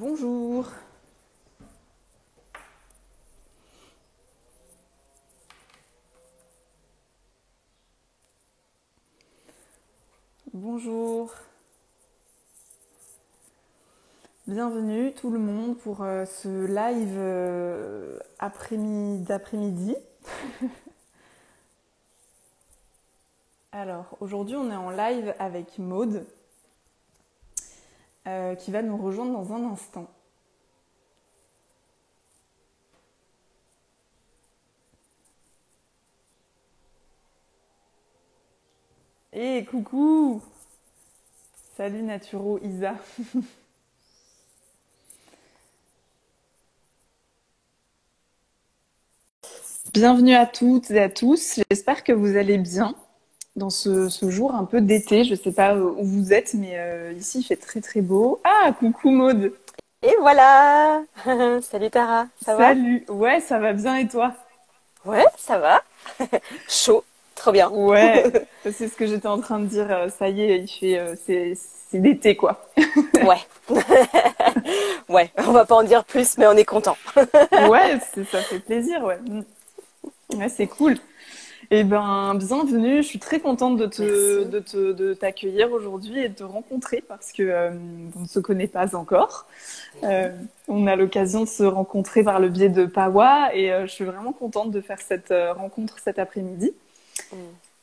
Bonjour. Bonjour. Bienvenue tout le monde pour euh, ce live euh, après-midi d'après-midi. Alors aujourd'hui on est en live avec Maude euh, qui va nous rejoindre dans un instant. Et coucou! Salut Naturo Isa. Bienvenue à toutes et à tous, j'espère que vous allez bien dans ce, jour un peu d'été. Je ne sais pas où vous êtes, mais euh, ici il fait très très beau. Ah, coucou Maude Et voilà Salut Tara, ça va? Salut Ouais, ça va bien et toi? Ouais, ça va. Chaud, trop bien. Ouais, c'est ce que j'étais en train de dire. Euh, ça y est, il fait, euh, c'est, c'est l'été quoi. ouais. ouais, on va pas en dire plus, mais on est content. ouais, ça fait plaisir, ouais. Ouais, c'est cool. Eh ben, bienvenue. Je suis très contente de te, de, te, de t'accueillir aujourd'hui et de te rencontrer parce que euh, on ne se connaît pas encore. Euh, on a l'occasion de se rencontrer par le biais de Pawa et euh, je suis vraiment contente de faire cette rencontre cet après-midi. Mm.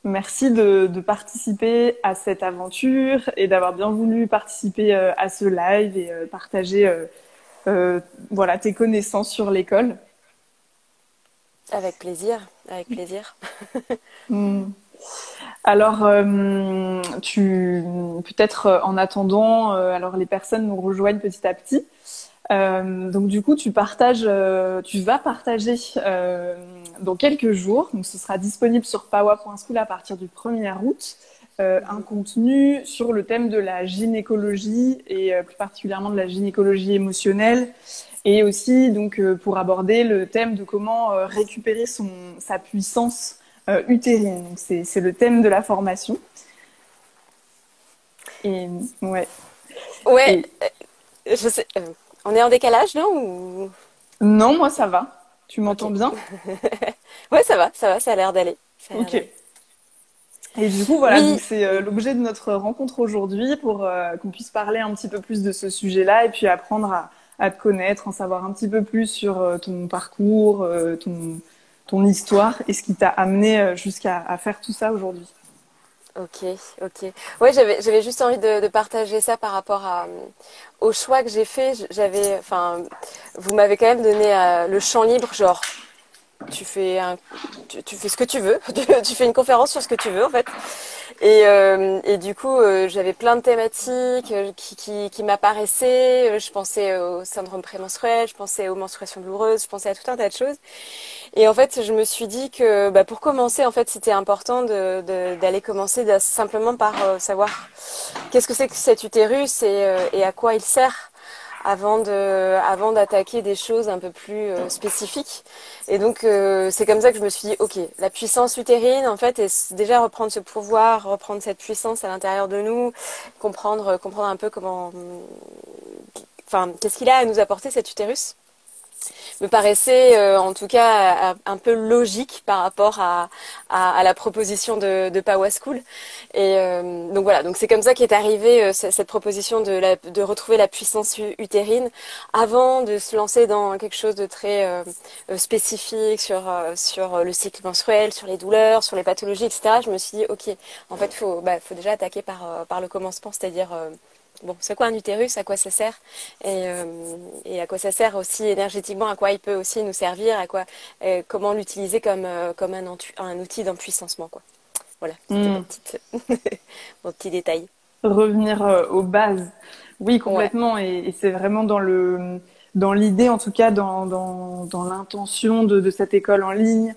Merci de, de, participer à cette aventure et d'avoir bien voulu participer à ce live et partager voilà tes connaissances sur l'école. Avec plaisir, avec plaisir. Hmm. Alors, euh, tu peut-être euh, en attendant, euh, alors les personnes nous rejoignent petit à petit. donc du coup, tu partages, tu vas partager dans quelques jours. Donc ce sera disponible sur pawa.school à partir du 1er août. un contenu sur le thème de la gynécologie et plus particulièrement de la gynécologie émotionnelle et aussi donc euh, pour aborder le thème de comment euh, récupérer son, sa puissance euh, utérine. C'est le thème de la formation. Et ouais. Ouais. Je sais. on est en décalage, non ou... Non, moi ça va. Tu m'entends bien? Ouais, ça va, ça va, ça a l'air d'aller. Ok. Et du coup, voilà, c'est l'objet de notre rencontre aujourd'hui pour qu'on puisse parler un petit peu plus de ce sujet-là et puis apprendre à, à te connaître, en savoir un petit peu plus sur euh, ton parcours, euh, ton, histoire et ce qui t'a amené euh, jusqu'à faire tout ça aujourd'hui. Ok, ok. Ouais, j'avais, juste envie de, de, partager ça par rapport à, au choix que j'ai fait. J'avais, enfin, vous m'avez quand même donné le champ libre, genre, tu fais un, tu, fais ce que tu veux, tu fais une conférence sur ce que tu veux en fait. Et, euh, et du coup, euh, j'avais plein de thématiques euh, qui, qui, qui m'apparaissaient. Je pensais au syndrome prémenstruel, je pensais aux menstruations douloureuses, je pensais à tout un tas de choses. Et en fait, je me suis dit que bah, pour commencer, en fait, c'était important d'aller de, d'aller commencer simplement par savoir qu'est-ce que c'est que cet utérus et, et à quoi il sert avant de avant d'attaquer des choses un peu plus euh, spécifiques. Et donc euh, c'est comme ça que je me suis dit ok, la puissance utérine en fait est déjà reprendre ce pouvoir, reprendre cette puissance à l'intérieur de nous, comprendre comprendre un peu comment enfin qu'est-ce qu'il a à nous apporter cet utérus? Me paraissait euh, en tout cas un peu logique par rapport à, à, la proposition de, de. Et euh, donc voilà, donc c'est comme ça qu'est arrivée euh, cette proposition de, de retrouver la puissance utérine avant de se lancer dans quelque chose de très spécifique sur, sur le cycle menstruel, sur les douleurs, sur les pathologies, etc. Je me suis dit, ok, en fait, faut, bah, faut déjà attaquer par, par le commencement, c'est-à-dire bon, c'est quoi un utérus, à quoi ça sert euh, et, à quoi ça sert aussi énergétiquement, à quoi il peut aussi nous servir, à quoi, euh, comment l'utiliser comme, euh, comme un, un outil d'empuissancement. Quoi. Voilà, c'était hmm. mon, petit détail. Revenir aux bases. Oui, complètement. Et, c'est vraiment dans le dans l'idée, en tout cas, dans, dans, dans l'intention de, de, cette école en ligne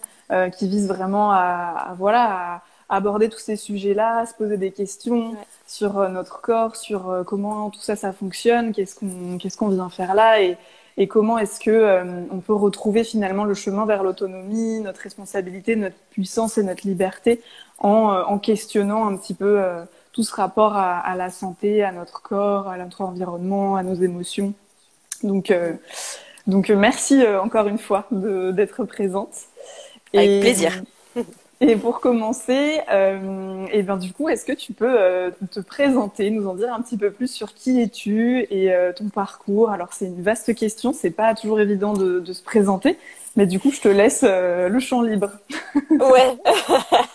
qui vise vraiment à, voilà, à aborder tous ces sujets-là, se poser des questions, sur euh, notre corps, sur euh, comment tout ça, ça fonctionne, qu'est-ce qu'on qu'est-ce qu'on vient faire là et, et comment est-ce que euh, on peut retrouver finalement le chemin vers l'autonomie, notre responsabilité, notre puissance et notre liberté en, en questionnant un petit peu tout ce rapport à, à, la santé, à notre corps, à notre environnement, à nos émotions. Donc, donc merci encore une fois d'être présente. Avec plaisir. Et pour commencer, euh, et ben du coup, est-ce que tu peux euh, te présenter, nous en dire un petit peu plus sur qui es-tu et euh, ton parcours? Alors c'est une vaste question, c'est pas toujours évident de, de, se présenter, mais du coup, je te laisse euh, le champ libre. ouais.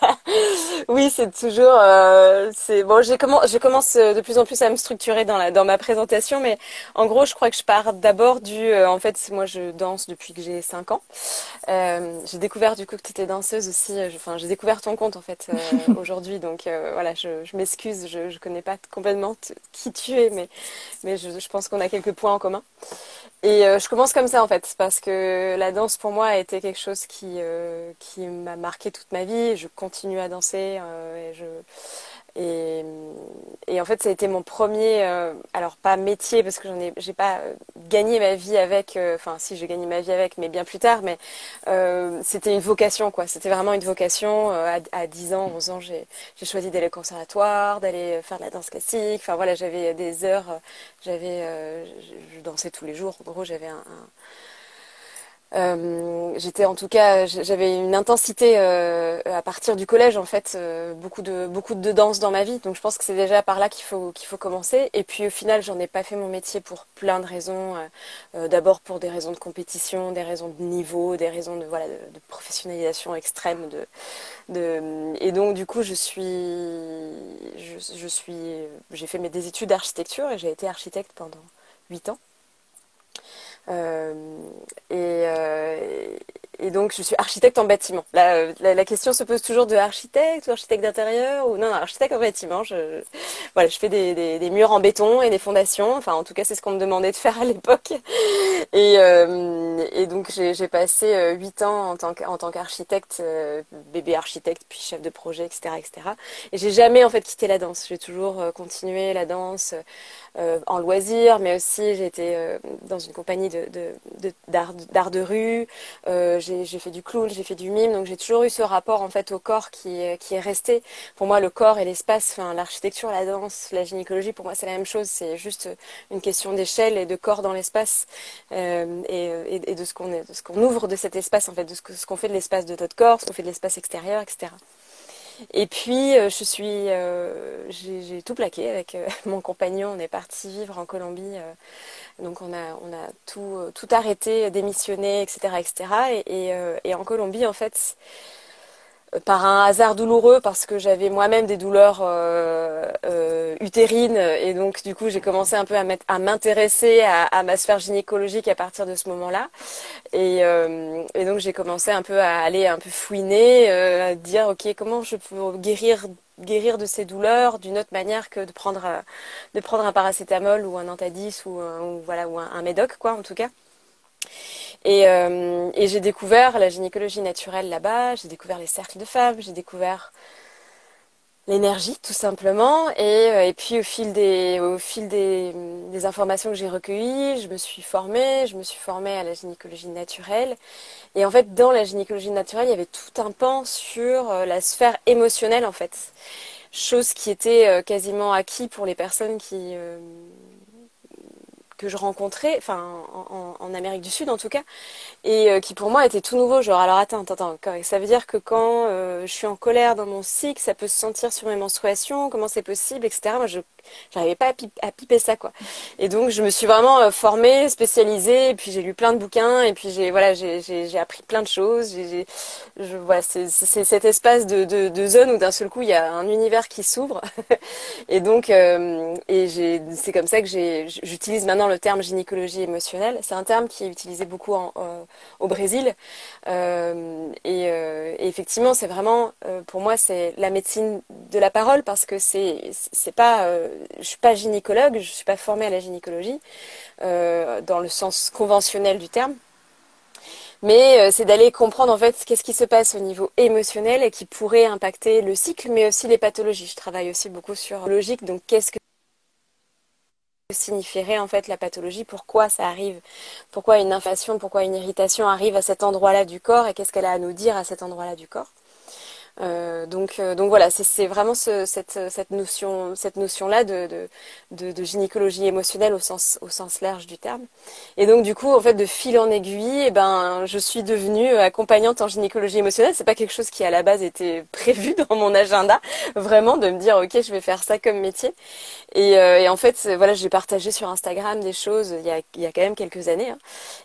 oui, c'est toujours. Euh, c'est bon. J'ai je commence euh, de plus en plus à me structurer dans la dans ma présentation, mais en gros, je crois que je pars d'abord du. en fait, moi, je danse depuis que j'ai 5 ans. j'ai découvert du coup que tu étais danseuse aussi. Enfin, j'ai découvert ton compte en fait aujourd'hui, donc voilà, je, je m'excuse, je je connais pas complètement qui tu es, mais mais je, je pense qu'on a quelques points en commun. Et je commence comme ça en fait, parce que la danse pour moi a été quelque chose qui, euh, qui m'a marqué toute ma vie. Je continue à danser euh, et je, et, en fait, ça a été mon premier, euh, alors pas métier parce que j'en ai, j'ai pas gagné ma vie avec, enfin si j'ai gagné ma vie avec, mais bien plus tard. Mais c'était une vocation, quoi. C'était vraiment une vocation. À, à, 10 ans, 11 ans, j'ai, choisi d'aller au conservatoire, d'aller faire de la danse classique. Enfin voilà, j'avais des heures, j'avais, je, dansais tous les jours. En gros, j'avais un euh, j'étais en tout cas, j'avais une intensité euh, à partir du collège en fait, euh, beaucoup de beaucoup de danse dans ma vie. Donc je pense que c'est déjà par là qu'il faut qu'il faut commencer. Et puis au final, j'en ai pas fait mon métier pour plein de raisons. D'abord pour des raisons de compétition, des raisons de niveau, des raisons de voilà de, professionnalisation extrême. Et donc du coup, je suis je suis j'ai fait mes des études d'architecture et j'ai été architecte pendant 8 ans. Euh, et, euh, et donc, je suis architecte en bâtiment. La, question se pose toujours de architecte ou architecte d'intérieur ou non, architecte en bâtiment. Je, voilà, je fais des, murs en béton et des fondations. Enfin, en tout cas, c'est ce qu'on me demandait de faire à l'époque. Et, euh, donc, j'ai passé huit ans en tant qu'architecte, bébé architecte, puis chef de projet, etc., etc. Et j'ai jamais en fait quitté la danse. J'ai toujours continué la danse en loisir, mais aussi j'ai été dans une compagnie de d'art de, de, rue. Euh, j'ai fait du clown, j'ai fait du mime, donc j'ai toujours eu ce rapport en fait au corps qui, qui est resté. Pour moi, le corps et l'espace, enfin l'architecture, la danse, la gynécologie, pour moi c'est la même chose. C'est juste une question d'échelle et de corps dans l'espace euh, et, de ce qu'on qu'on ouvre de cet espace en fait, de ce qu'on fait de l'espace de notre corps, ce qu'on fait de l'espace extérieur, etc. Et puis, euh, je suis, euh, j'ai tout plaqué avec euh, mon compagnon. On est parti vivre en Colombie. donc, on a, on a tout, tout arrêté, démissionné, etc., etc. Et, et, et en Colombie, en fait, par un hasard douloureux parce que j'avais moi-même des douleurs euh, euh, utérines et donc du coup j'ai commencé un peu à m'intéresser à, ma sphère gynécologique à partir de ce moment-là et, euh, donc j'ai commencé un peu à aller un peu fouiner, euh, à dire ok comment je peux guérir de ces douleurs d'une autre manière que de prendre un paracétamol ou un antadis ou, un médoc quoi en tout cas. Et, euh, et j'ai découvert la gynécologie naturelle là-bas, j'ai découvert les cercles de femmes, j'ai découvert l'énergie tout simplement. Et, euh, puis au fil des, au fil des informations que j'ai recueillies, je me suis formée, je me suis formée à la gynécologie naturelle. Et en fait, dans la gynécologie naturelle, il y avait tout un pan sur euh, la sphère émotionnelle en fait. Chose qui était quasiment acquis pour les personnes qui que je rencontrais, enfin en, Amérique du Sud en tout cas, et euh, qui pour moi était tout nouveau. Genre alors attends, attends, attends, ça veut dire que quand euh, je suis en colère dans mon cycle, ça peut se sentir sur mes menstruations, comment c'est possible, etc. Je j'arrivais pas à, piper ça quoi. Et donc je me suis vraiment euh, formée, spécialisée, et puis j'ai lu plein de bouquins, et puis j'ai voilà j'ai appris plein de choses. J'ai voilà c'est cet espace de, de, zone où d'un seul coup il y a un univers qui s'ouvre. et donc euh, et c'est comme ça que j'utilise maintenant le terme gynécologie émotionnelle. C'est un terme qui est utilisé beaucoup euh, au Brésil. Et, euh, et, effectivement c'est vraiment pour moi c'est la médecine de la parole parce que c'est c'est pas je suis pas gynécologue, je suis pas formée à la gynécologie euh, dans le sens conventionnel du terme. Mais euh, c'est d'aller comprendre en fait qu'est-ce qui se passe au niveau émotionnel et qui pourrait impacter le cycle, mais aussi les pathologies. Je travaille aussi beaucoup sur logique, donc qu'est-ce que signifierait en fait la pathologie, pourquoi ça arrive, pourquoi une inflation, pourquoi une irritation arrive à cet endroit-là du corps et qu'est-ce qu'elle a à nous dire à cet endroit-là du corps. Euh, donc, euh, donc voilà, c'est vraiment ce, cette, cette notion, cette notion-là de, de, de, gynécologie émotionnelle au sens, au sens large du terme. Et donc du coup, en fait, de fil en aiguille, eh ben, je suis devenue accompagnante en gynécologie émotionnelle. C'est pas quelque chose qui à la base était prévu dans mon agenda, vraiment de me dire ok, je vais faire ça comme métier. Et, euh, et en fait, voilà, j'ai partagé sur Instagram des choses il y a, il y a quand même quelques années. Hein.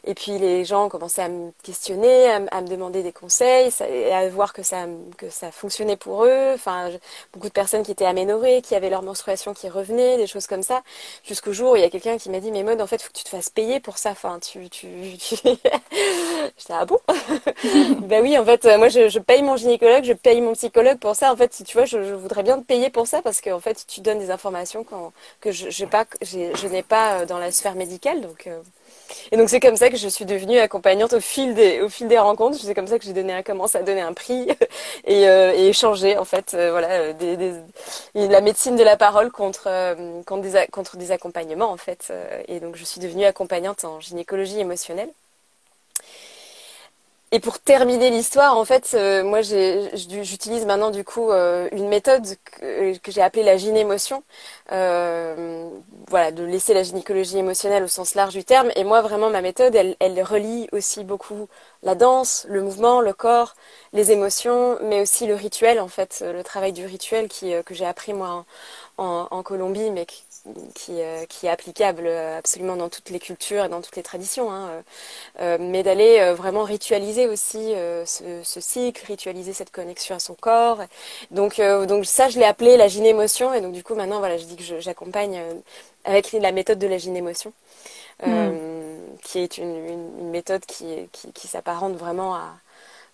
Et puis les gens ont commencé à me questionner, à, me demander des conseils, à voir que ça, que ça ça fonctionnait pour eux. Enfin, beaucoup de personnes qui étaient aménorées, qui avaient leur menstruation qui revenait, des choses comme ça. Jusqu'au jour où il y a quelqu'un qui m'a dit, mais mode, en fait, faut que tu te fasses payer pour ça. Enfin, tu, tu, tu... j'étais ah bon? Ben oui, en fait, moi, je, paye mon gynécologue, je paye mon psychologue pour ça. En fait, si tu vois, je, voudrais bien te payer pour ça parce qu'en fait, tu donnes des informations que je, je, pas, je n'ai pas euh, dans la sphère médicale, donc. Euh, et donc c'est comme ça que je suis devenue accompagnante au fil des, au fil des rencontres. C'est comme ça que j'ai donné, commencé à donner un prix et, euh, et échanger en fait, euh, voilà, euh, des, des, la médecine de la parole contre, contre, des, contre des accompagnements en fait. Et donc je suis devenue accompagnante en gynécologie émotionnelle. Et pour terminer l'histoire, en fait, euh, moi, j'utilise maintenant du coup euh, une méthode que, j'ai appelée la gynémotion. Euh, voilà, de laisser la gynécologie émotionnelle au sens large du terme. Et moi, vraiment, ma méthode, elle, elle relie aussi beaucoup la danse, le mouvement, le corps, les émotions, mais aussi le rituel, en fait, le travail du rituel qui, que j'ai appris moi en, en, Colombie, mais qui, qui, euh, qui, est applicable euh, absolument dans toutes les cultures et dans toutes les traditions, hein, euh, mais d'aller vraiment ritualiser aussi ce, ce, cycle, ritualiser cette connexion à son corps. Donc, donc ça, je l'ai appelé la gynémotion, et donc du coup maintenant, voilà, je dis que j'accompagne avec la méthode de la gynémotion, hmm. qui est une, une, une méthode qui, qui, qui s'apparente vraiment à,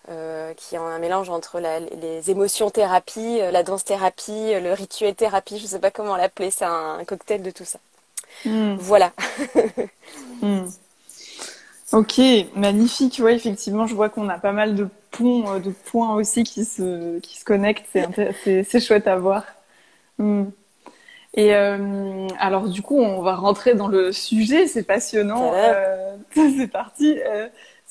euh, qui est un mélange entre les émotions thérapie, euh, la danse thérapie, euh, le rituel thérapie, je ne sais pas comment l'appeler, c'est un, cocktail de tout ça. Hmm. Voilà. Hmm. Ok, magnifique. Ouais, effectivement, je vois qu'on a pas mal de ponts, de points aussi qui se, qui se connectent. C'est, c'est, chouette à voir. Hmm. Et alors, du coup, on va rentrer dans le sujet. C'est passionnant. c'est parti.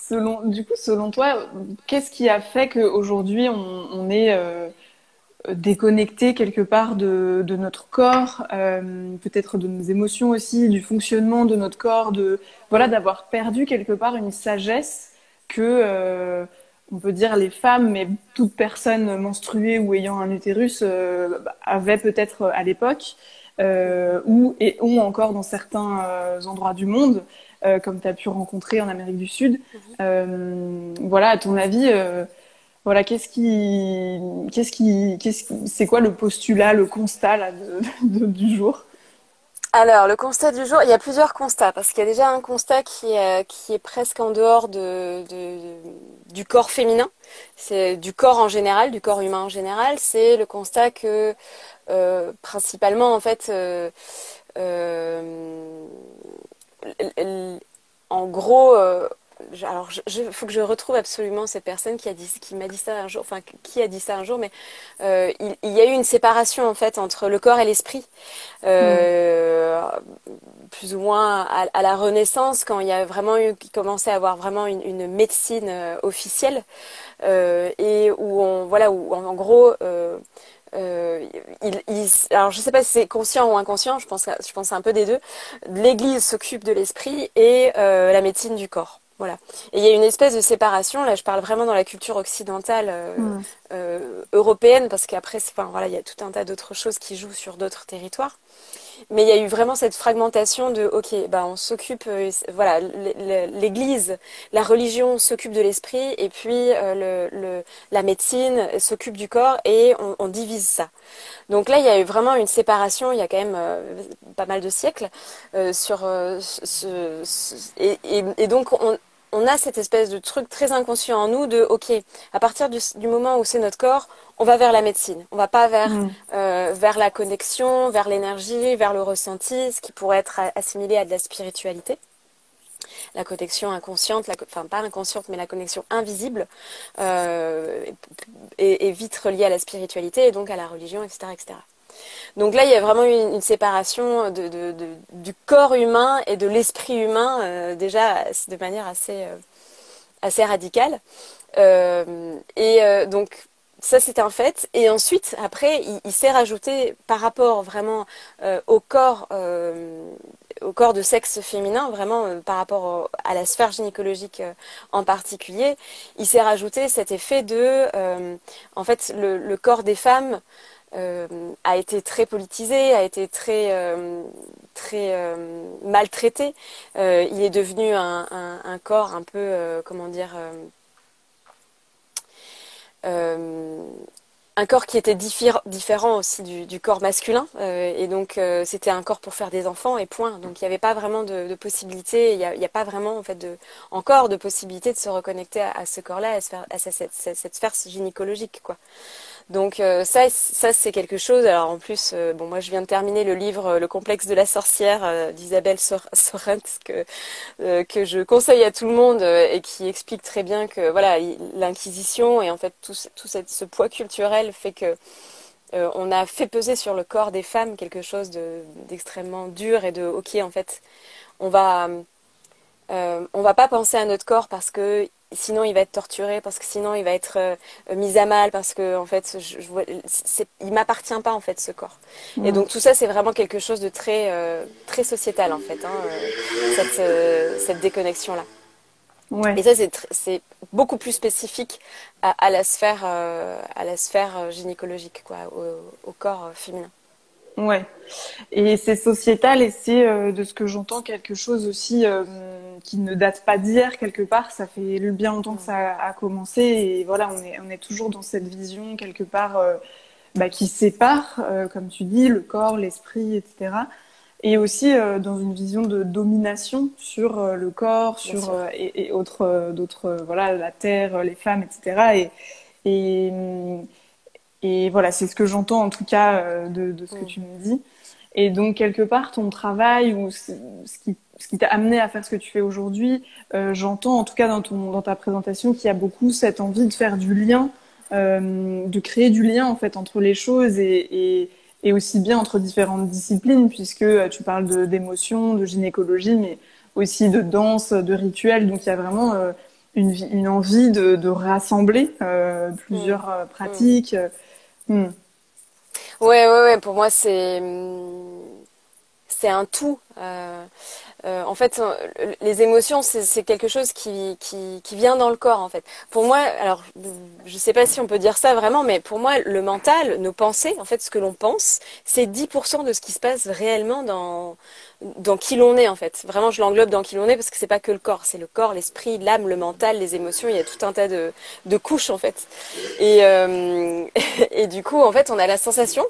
Selon, du coup, selon toi, qu'est-ce qui a fait qu'aujourd'hui on, on est euh, déconnecté quelque part de, notre corps, euh, peut-être de nos émotions aussi, du fonctionnement de notre corps, de voilà, d'avoir perdu quelque part une sagesse que euh, on peut dire les femmes, mais toute personne menstruée ou ayant un utérus avait peut-être à l'époque, ou et ont encore dans certains endroits du monde. Euh, comme tu as pu rencontrer en Amérique du Sud. Mhm. Euh, voilà, à ton avis, euh, voilà, qu'est-ce qui, qu'est-ce qui, qu'est-ce c'est quoi le postulat, le constat là, du jour? Alors, le constat du jour, il y a plusieurs constats, parce qu'il y a déjà un constat qui est, qui est presque en dehors de, du corps féminin, c'est du corps en général, du corps humain en général, c'est le constat que principalement, en fait, en gros, euh, alors il faut que je retrouve absolument cette personne qui a dit m'a dit ça un jour, enfin qui a dit ça un jour, mais euh, il, y a eu une séparation en fait entre le corps et l'esprit, euh, plus ou moins à, la Renaissance quand il y a vraiment eu qui commençait à avoir vraiment une, médecine officielle et où on voilà où en gros euh, il, il, alors je sais pas si c'est conscient ou inconscient, je pense, je pense un peu des deux. L'Église s'occupe de l'esprit et euh, la médecine du corps. Voilà. Et il y a une espèce de séparation. Là, je parle vraiment dans la culture occidentale euh, euh européenne, parce qu'après, enfin, voilà, il y a tout un tas d'autres choses qui jouent sur d'autres territoires. Mais il y a eu vraiment cette fragmentation de, ok, bah on s'occupe, euh, voilà, l'Église, la religion s'occupe de l'esprit, et puis euh, le, la médecine s'occupe du corps, et on, divise ça. Donc là, il y a eu vraiment une séparation. Il y a quand même euh, pas mal de siècles sur ce, et, et, et, donc on, on a cette espèce de truc très inconscient en nous de ok à partir du, moment où c'est notre corps on va vers la médecine on va pas vers mm. euh, vers la connexion vers l'énergie vers le ressenti ce qui pourrait être assimilé à de la spiritualité la connexion inconsciente, la, enfin pas inconsciente, mais la connexion invisible euh, est, vite reliée à la spiritualité et donc à la religion, etc., etc. Donc là, il y a vraiment une, séparation du corps humain et de l'esprit humain, euh, déjà de manière assez, euh, radicale. Euh, et donc, ça c'est un fait. Et ensuite, après, il, s'est rajouté par rapport vraiment au corps, au corps de sexe féminin, vraiment par rapport à la sphère gynécologique en particulier, il s'est rajouté cet effet de, en fait, le, corps des femmes a été très politisé, a été très très maltraité. il est devenu un, un corps un peu, comment dire euh, un corps qui était différent aussi du, corps masculin. Euh, et donc, euh, c'était un corps pour faire des enfants et point. Donc, il n'y avait pas vraiment de, possibilité, il n'y a, pas vraiment, en fait, de, encore de possibilité de se reconnecter à, ce corps-là, à, cette, cette, sphère gynécologique, quoi. Donc euh, ça, ça c'est quelque chose. Alors en plus, euh, bon, moi je viens de terminer le livre euh, Le complexe de la sorcière d'Isabelle Sorrent que que je conseille à tout le monde et qui explique très bien que voilà l'inquisition et en fait tout, tout cette, ce poids culturel fait que on a fait peser sur le corps des femmes quelque chose d'extrêmement dur et de ok en fait on va on va pas penser à notre corps parce que sinon il va être torturé parce que sinon il va être euh, mis à mal parce que en fait je, je il m'appartient pas en fait ce corps. Et donc tout ça c'est vraiment quelque chose de très euh, très sociétal en fait hein, euh, cette, cette déconnexion là ouais. et ça c'est beaucoup plus spécifique à, à la sphère à la sphère gynécologique quoi au, au corps féminin Ouais. Et c'est sociétal et c'est euh, de ce que j'entends quelque chose aussi euh, qui ne date pas d'hier quelque part. Ça fait bien longtemps que ça a, commencé et voilà, on est, on est toujours dans cette vision quelque part euh, bah, qui sépare, comme tu dis, le corps, l'esprit, etc. Et aussi dans une vision de domination sur le corps, sur et, et autres, d'autres, voilà, la terre, les femmes, etc. Et, et et voilà, c'est ce que j'entends en tout cas euh, de, de, ce que mm. tu me dis. Et donc, quelque part, ton travail ou ce qui, ce qui t'a amené à faire ce que tu fais aujourd'hui, euh, j'entends en tout cas dans, ton, dans ta présentation qu'il y a beaucoup cette envie de faire du lien, euh, de créer du lien en fait entre les choses et, et, et aussi bien entre différentes disciplines, puisque tu parles d'émotions, de, gynécologie, mais aussi de danse, de rituels. Donc, il y a vraiment euh, une, une envie de, de rassembler plusieurs mm. pratiques. Hmm. Ouais, ouais, ouais. Pour moi, c'est c'est un tout. Euh, euh, en fait, euh, les émotions, c'est quelque chose qui, qui, qui, vient dans le corps, en fait. Pour moi, alors, je ne sais pas si on peut dire ça vraiment, mais pour moi, le mental, nos pensées, en fait, ce que l'on pense, c'est 10% de ce qui se passe réellement dans, dans qui l'on est, en fait. Vraiment, je l'englobe dans qui l'on est parce que c'est pas que le corps, c'est le corps, l'esprit, l'âme, le mental, les émotions. Il y a tout un tas de, de couches, en fait. Et, euh, et du coup, en fait, on a la sensation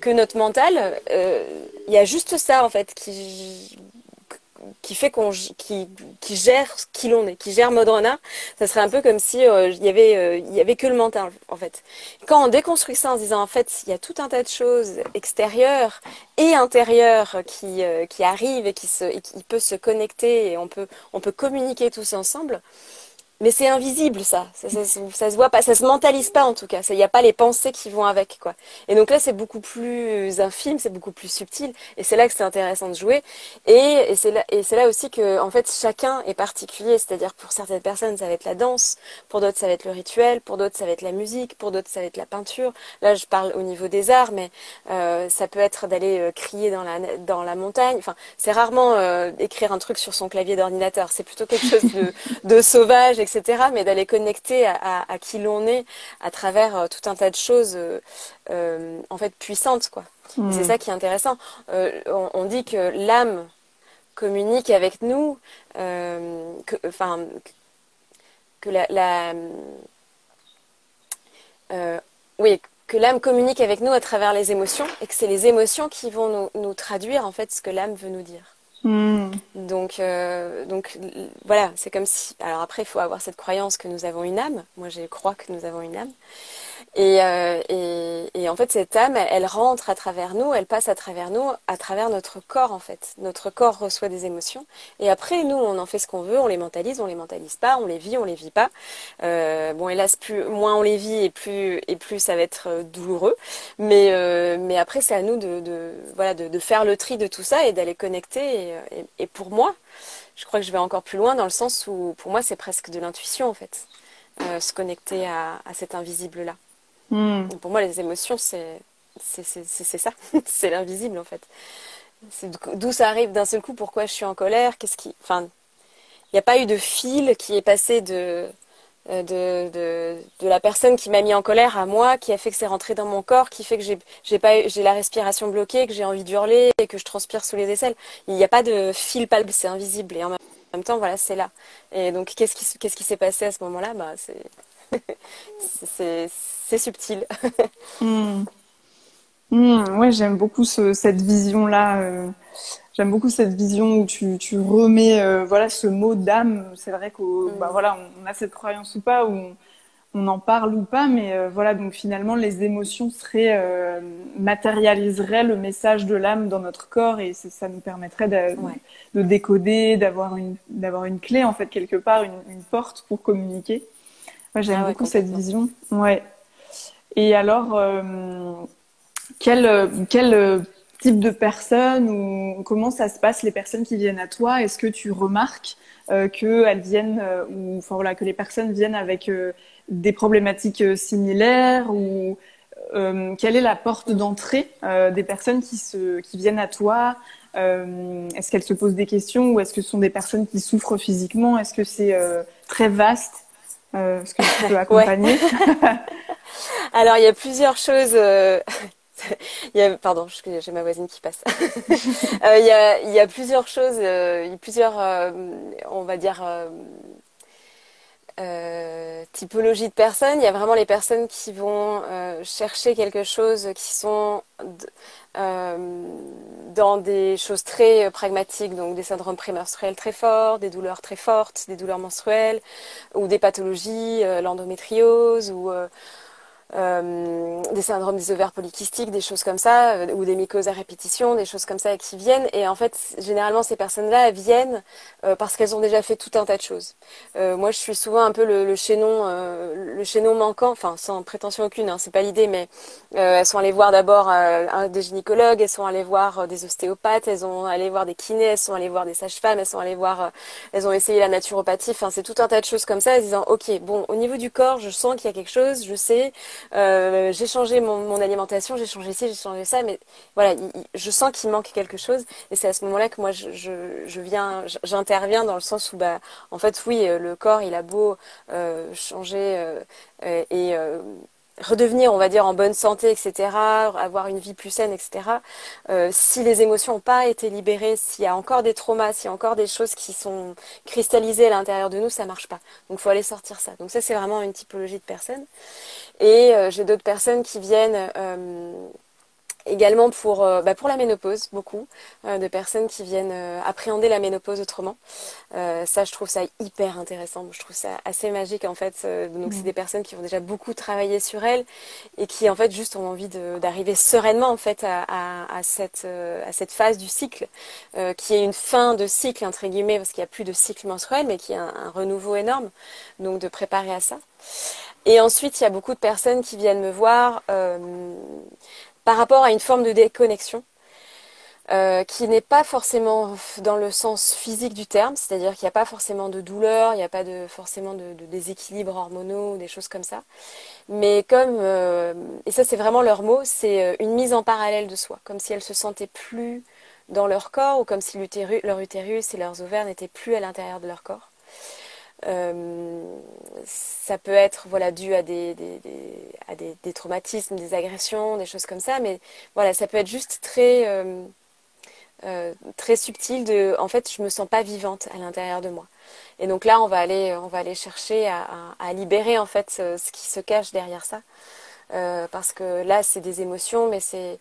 que notre mental, euh, il y a juste ça, en fait, qui qui fait qu'on qui, qui gère qui l'on est, qui gère Modrona, ça serait un peu comme si euh, il y avait euh, il y avait que le mental en fait. Quand on déconstruit ça en se disant en fait il y a tout un tas de choses extérieures et intérieures qui euh, qui arrivent et qui se et qui peut se connecter et on peut on peut communiquer tous ensemble mais c'est invisible ça. Ça, se voit pas, ça se mentalise pas en tout cas. Il n'y a pas les pensées qui vont avec quoi. Et donc là c'est beaucoup plus infime, c'est beaucoup plus subtil, et c'est là que c'est intéressant de jouer. Et, et c'est là, là aussi que en fait chacun est particulier. C'est-à-dire pour certaines personnes ça va être la danse, pour d'autres ça va être le rituel, pour d'autres ça va être la musique, pour d'autres ça va être la peinture. Là je parle au niveau des arts, mais euh, ça peut être d'aller euh, crier dans la dans la montagne. Enfin c'est rarement euh, écrire un truc sur son clavier d'ordinateur. C'est plutôt quelque chose de, de sauvage etc. Mais d'aller connecter à, qui l'on est à travers euh, tout un tas de choses euh, euh, en fait puissantes, quoi. C'est mm. ça qui est intéressant. On, dit que l'âme communique avec nous, que, enfin, que la, oui, que l'âme communique avec nous à travers les émotions et que c'est les émotions qui vont nous, nous traduire en fait ce que l'âme veut nous dire. Hmm. Donc, euh, donc voilà, c'est comme si. Alors après, il faut avoir cette croyance que nous avons une âme. Moi, je crois que nous avons une âme. Et, euh, et, et, en fait, cette âme, elle rentre à travers nous, elle passe à travers nous, à travers notre corps en fait. Notre corps reçoit des émotions. Et après, nous, on en fait ce qu'on veut, on les mentalise, on les mentalise pas, on les vit, on les vit pas. Euh, bon, hélas, plus moins on les vit et plus et plus ça va être euh, douloureux. Mais euh, mais après, c'est à nous de, de voilà de, de, faire le tri de tout ça et d'aller connecter. Et, et, pour moi, je crois que je vais encore plus loin dans le sens où pour moi, c'est presque de l'intuition en fait, euh, se connecter à, à cet invisible Hmm. Pour moi, les émotions, c'est ça, c'est l'invisible en fait. D'où ça arrive d'un seul coup, pourquoi je suis en colère, qu'est-ce qui... Enfin, il n'y a pas eu de fil qui est passé de, euh, de, de, de la personne qui m'a mis en colère à moi, qui a fait que c'est rentré dans mon corps, qui fait que j'ai, la respiration bloquée, que j'ai envie d'hurler et que je transpire sous les aisselles. Il n'y a pas de fil palpable, c'est invisible. Et en même temps, voilà, c'est là. Et donc, qu'est-ce qui, qu'est-ce qui s'est passé à ce moment-là? Bah, c'est, c'est, subtil. Hmm. Hmm, ouais, j'aime beaucoup cette vision-là. Euh, j'aime beaucoup cette vision où tu, tu remets euh, voilà ce mot d'âme. C'est vrai qu'on bah, voilà, on a cette croyance ou pas, ou on, en parle ou pas, mais euh, voilà donc finalement les émotions seraient matérialiseraient le message de l'âme dans notre corps et ça nous permettrait de, de décoder, d'avoir une d'avoir une clé en fait quelque part, une, une porte pour communiquer. J'aime ah beaucoup cette vision. Ouais. Et alors quel, euh, quel euh, type de personnes ou comment ça se passe les personnes qui viennent à toi? Est-ce que tu remarques euh, que elles viennent ou enfin voilà que les personnes viennent avec des problématiques similaires ou quelle est la porte d'entrée des personnes qui se qui viennent à toi? Est-ce qu'elles se posent des questions ou est-ce que ce sont des personnes qui souffrent physiquement? Est-ce que c'est très vaste? Est-ce que tu peux accompagner Alors il y a plusieurs choses il y a, pardon, j'ai ma voisine qui passe. Euh, il, y a, il, y a, plusieurs choses, euh, plusieurs, euh, on va dire, typologies de personnes. Il y a vraiment les personnes qui vont chercher quelque chose, qui sont dans des choses très pragmatiques, donc des syndromes prémenstruels très forts, des douleurs très fortes, des douleurs menstruelles, ou des pathologies, l'endométriose, ou euh, des syndromes des ovaires polykystiques, des choses comme ça, euh, ou des mycoses à répétition, des choses comme ça qui viennent. Et en fait, généralement, ces personnes-là viennent euh, parce qu'elles ont déjà fait tout un tas de choses. moi, je suis souvent un peu le, chaînon, le chaînon manquant, enfin sans prétention aucune, hein, c'est pas l'idée, mais elles sont allées voir d'abord des gynécologues, elles sont allées voir des ostéopathes, elles sont allées voir des kinés, elles sont allées voir des sages-femmes, elles sont allées voir, elles ont essayé la naturopathie. Enfin, c'est tout un tas de choses comme ça, en disant, ok, bon, au niveau du corps, je sens qu'il y a quelque chose, je sais. Euh, j'ai changé mon, alimentation, j'ai changé ci, j'ai changé ça, mais voilà, je sens qu'il manque quelque chose. Et c'est à ce moment-là que moi, je, je, viens, j'interviens dans le sens où, bah, en fait, oui, euh, le corps, il a beau euh, changer et redevenir, on va dire, en bonne santé, etc., avoir une vie plus saine, etc., euh, si les émotions n'ont pas été libérées, s'il y a encore des traumas, s'il y a encore des choses qui sont cristallisées à l'intérieur de nous, ça marche pas. Donc, faut aller sortir ça. Donc, ça, c'est vraiment une typologie de personnes. Et euh, j'ai d'autres personnes qui viennent... Euh, Également pour, euh, bah pour la ménopause, beaucoup euh, de personnes qui viennent euh, appréhender la ménopause autrement. ça, je trouve ça hyper intéressant. Je trouve ça assez magique en fait. donc, c'est des personnes qui ont déjà beaucoup travaillé sur elles et qui en fait juste ont envie d'arriver sereinement en fait à, à, à, cette, à cette phase du cycle qui est une fin de cycle entre guillemets parce qu'il n'y a plus de cycle menstruel, mais qui est un, un renouveau énorme. Donc, de préparer à ça. Et ensuite, il y a beaucoup de personnes qui viennent me voir par rapport à une forme de déconnexion euh, qui n'est pas forcément dans le sens physique du terme, c'est-à-dire qu'il n'y a pas forcément de douleur, il n'y a pas de, forcément de, déséquilibre hormonaux, des choses comme ça. Mais comme, euh, et ça c'est vraiment leur mot, c'est euh, une mise en parallèle de soi, comme si elles se sentaient plus dans leur corps ou comme si leur utérus et leurs ovaires n'étaient plus à l'intérieur de leur corps. Ça peut être voilà dû à des, à des, traumatismes, des agressions, des choses comme ça, mais voilà, ça peut être juste très euh, euh, très subtil de en fait je me sens pas vivante à l'intérieur de moi. Et donc là on va aller on va aller chercher à, libérer en fait ce, ce, qui se cache derrière ça, euh, parce que là c'est des émotions, mais c'est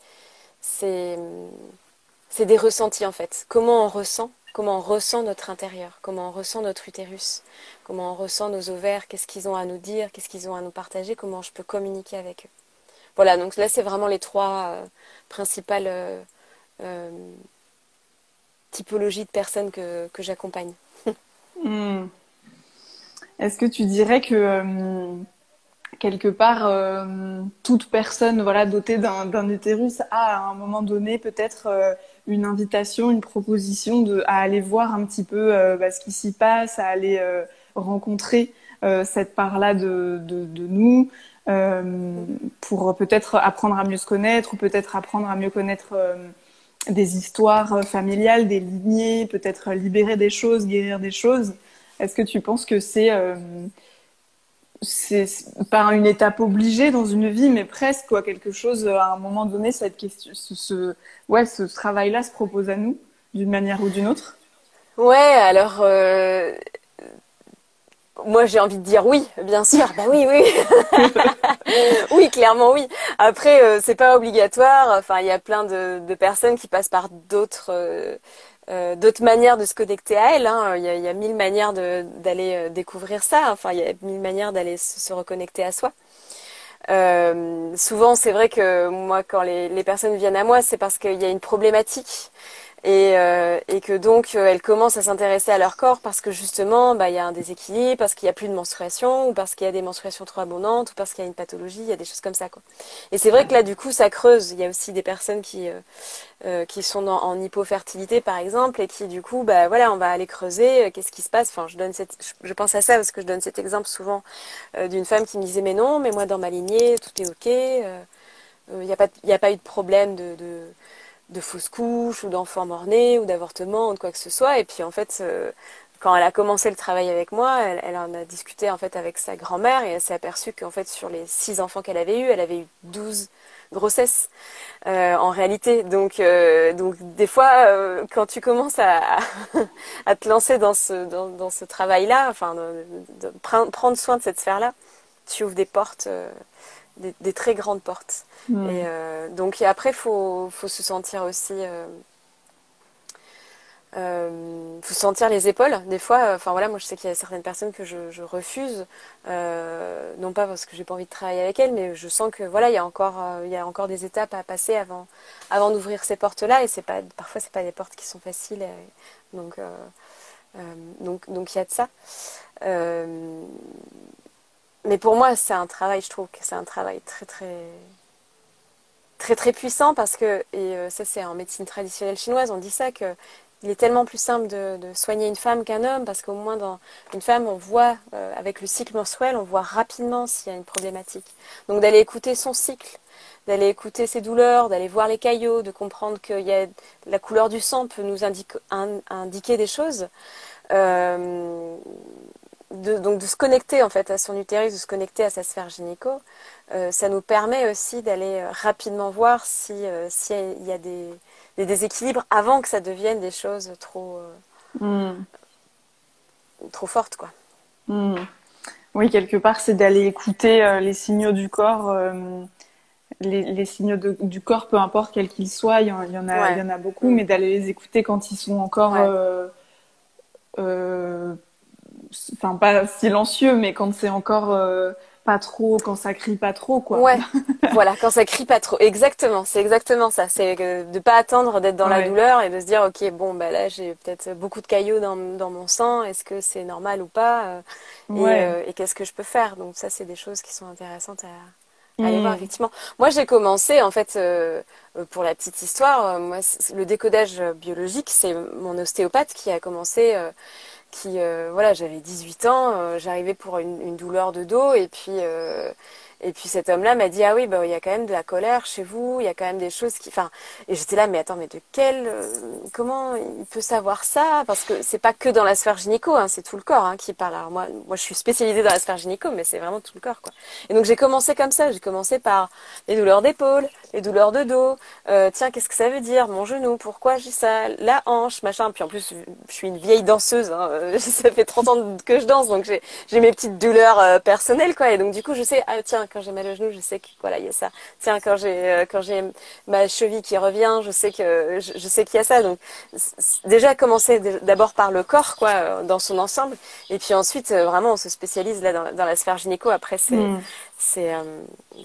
des ressentis en fait. Comment on ressent comment on ressent notre intérieur, comment on ressent notre utérus, comment on ressent nos ovaires, qu'est-ce qu'ils ont à nous dire, qu'est-ce qu'ils ont à nous partager, comment je peux communiquer avec eux. Voilà, donc là c'est vraiment les trois euh, principales euh, euh, typologies de personnes que, j'accompagne. Hmm. Est-ce que tu dirais que quelque part toute personne voilà dotée d'un utérus a à un moment donné peut-être une invitation, une proposition de à aller voir un petit peu bah, ce qui s'y passe, à aller rencontrer cette part-là de, de, de nous, pour peut-être apprendre à mieux se connaître ou peut-être apprendre à mieux connaître des histoires familiales, des lignées, peut-être libérer des choses, guérir des choses. Est-ce que tu penses que c'est c'est pas une étape obligée dans une vie, mais presque quoi, quelque chose à un moment donné, cette question, ce, ouais, ce travail-là se propose à nous d'une manière ou d'une autre. Ouais, alors euh, moi j'ai envie de dire oui, bien sûr, bah oui, oui, oui, clairement oui. Après, euh, c'est pas obligatoire. Enfin, il y a plein de, personnes qui passent par d'autres euh, euh, d'autres manières de se connecter à elle. Hein. Il, y a, mille manières d'aller euh, découvrir ça. Enfin, il y a mille manières d'aller se, reconnecter à soi. Euh, souvent, c'est vrai que moi, quand les, les personnes viennent à moi, c'est parce qu'il y a une problématique et, euh, et que donc euh, elles commencent à s'intéresser à leur corps parce que justement bah, il y a un déséquilibre, parce qu'il n'y a plus de menstruation, ou parce qu'il y a des menstruations trop abondantes, ou parce qu'il y a une pathologie, il y a des choses comme ça. Quoi. Et c'est vrai que là du coup ça creuse. Il y a aussi des personnes qui, euh, euh qui sont en hypofertilité par exemple et qui du coup bah voilà on va aller creuser qu'est-ce qui se passe. Enfin je donne cette, je pense à ça parce que je donne cet exemple souvent d'une femme qui me disait mais non mais moi dans ma lignée tout est ok, il n'y a pas il a pas eu de problème de, de de fausses couches ou d'enfants mort-nés ou d'avortement ou de quoi que ce soit. Et puis en fait, euh, quand elle a commencé le travail avec moi, elle, en a discuté en fait avec sa grand-mère et elle s'est aperçue qu'en fait sur les six enfants qu'elle avait eus, elle avait eu 12 grossesses euh, en réalité. Donc, euh, donc des fois, quand tu commences à, te lancer dans ce, dans, ce travail-là, enfin, de, prendre soin de cette sphère-là, tu ouvres des portes des, très grandes portes. Et euh, donc après, faut, faut se sentir aussi, euh, euh, faut sentir les épaules. Des fois, enfin voilà, moi je sais qu'il y a certaines personnes que je, refuse, non pas parce que j'ai pas envie de travailler avec elles, mais je sens que voilà, il y a encore, il y a encore des étapes à passer avant, avant d'ouvrir ces portes-là. Et c'est pas, parfois c'est pas des portes qui sont faciles. donc, donc, donc il y a de ça mais pour moi, c'est un travail, je trouve que c'est un travail très, très, très, très puissant parce que, et euh, ça, c'est en médecine traditionnelle chinoise, on dit ça, que il est tellement plus simple de, soigner une femme qu'un homme parce qu'au moins dans une femme, on voit, euh, avec le cycle menstruel, on voit rapidement s'il y a une problématique. Donc d'aller écouter son cycle, d'aller écouter ses douleurs, d'aller voir les caillots, de comprendre que y a, la couleur du sang peut nous indiquer des choses. Euh, de, donc de se connecter en fait à son utérus, de se connecter à sa sphère gynéco, euh, ça nous permet aussi d'aller euh, rapidement voir si euh, s'il y a des, des, déséquilibres avant que ça devienne des choses trop hmm. trop fortes quoi. Hmm. Oui, quelque part, c'est d'aller écouter les signaux du corps, les, les, signaux du corps, peu importe quels qu'ils soient, il y, en, il y en a, il y en a beaucoup, mais d'aller les écouter quand ils sont encore enfin pas silencieux, mais quand c'est encore euh, pas trop, quand ça crie pas trop, quoi. Ouais, voilà, quand ça crie pas trop. Exactement, c'est exactement ça. C'est de pas attendre d'être dans la douleur et de se dire, ok, bon, bah là, j'ai peut-être beaucoup de caillots dans, dans mon sang. Est-ce que c'est normal ou pas euh, euh, Et, qu'est-ce que je peux faire? Donc ça, c'est des choses qui sont intéressantes à, aller voir mm. effectivement. Moi, j'ai commencé en fait pour la petite histoire. moi, le décodage biologique, c'est mon ostéopathe qui a commencé euh, voilà j'avais 18 ans euh, j'arrivais pour une, une, douleur de dos et puis euh, et puis cet homme-là m'a dit ah oui bah il y a quand même de la colère chez vous, il y a quand même des choses qui enfin et j'étais là mais attends mais de quel euh, comment il peut savoir ça? Parce que c'est pas que dans la sphère gynéco hein, c'est tout le corps hein, qui parle. Alors moi moi je suis spécialisée dans la sphère gynéco mais c'est vraiment tout le corps quoi. Et donc j'ai commencé comme ça, j'ai commencé par les douleurs d'épaule, les douleurs de dos, euh, tiens qu'est-ce que ça veut dire? Mon genou, pourquoi j'ai ça, la hanche, machin. Puis en plus je suis une vieille danseuse, hein, ça fait 30 ans que je danse donc j'ai j'ai mes petites douleurs euh, personnelles quoi et donc du coup je sais ah tiens quand j'ai mal au genou, je sais que voilà, il y a ça. Tiens, quand j'ai euh, quand j'ai ma cheville qui revient, je sais que je, sais qu'il y a ça. Donc déjà commencer d'abord par le corps quoi euh, dans son ensemble et puis ensuite euh, vraiment on se spécialise là dans, la sphère gynéco après c'est mm. c'est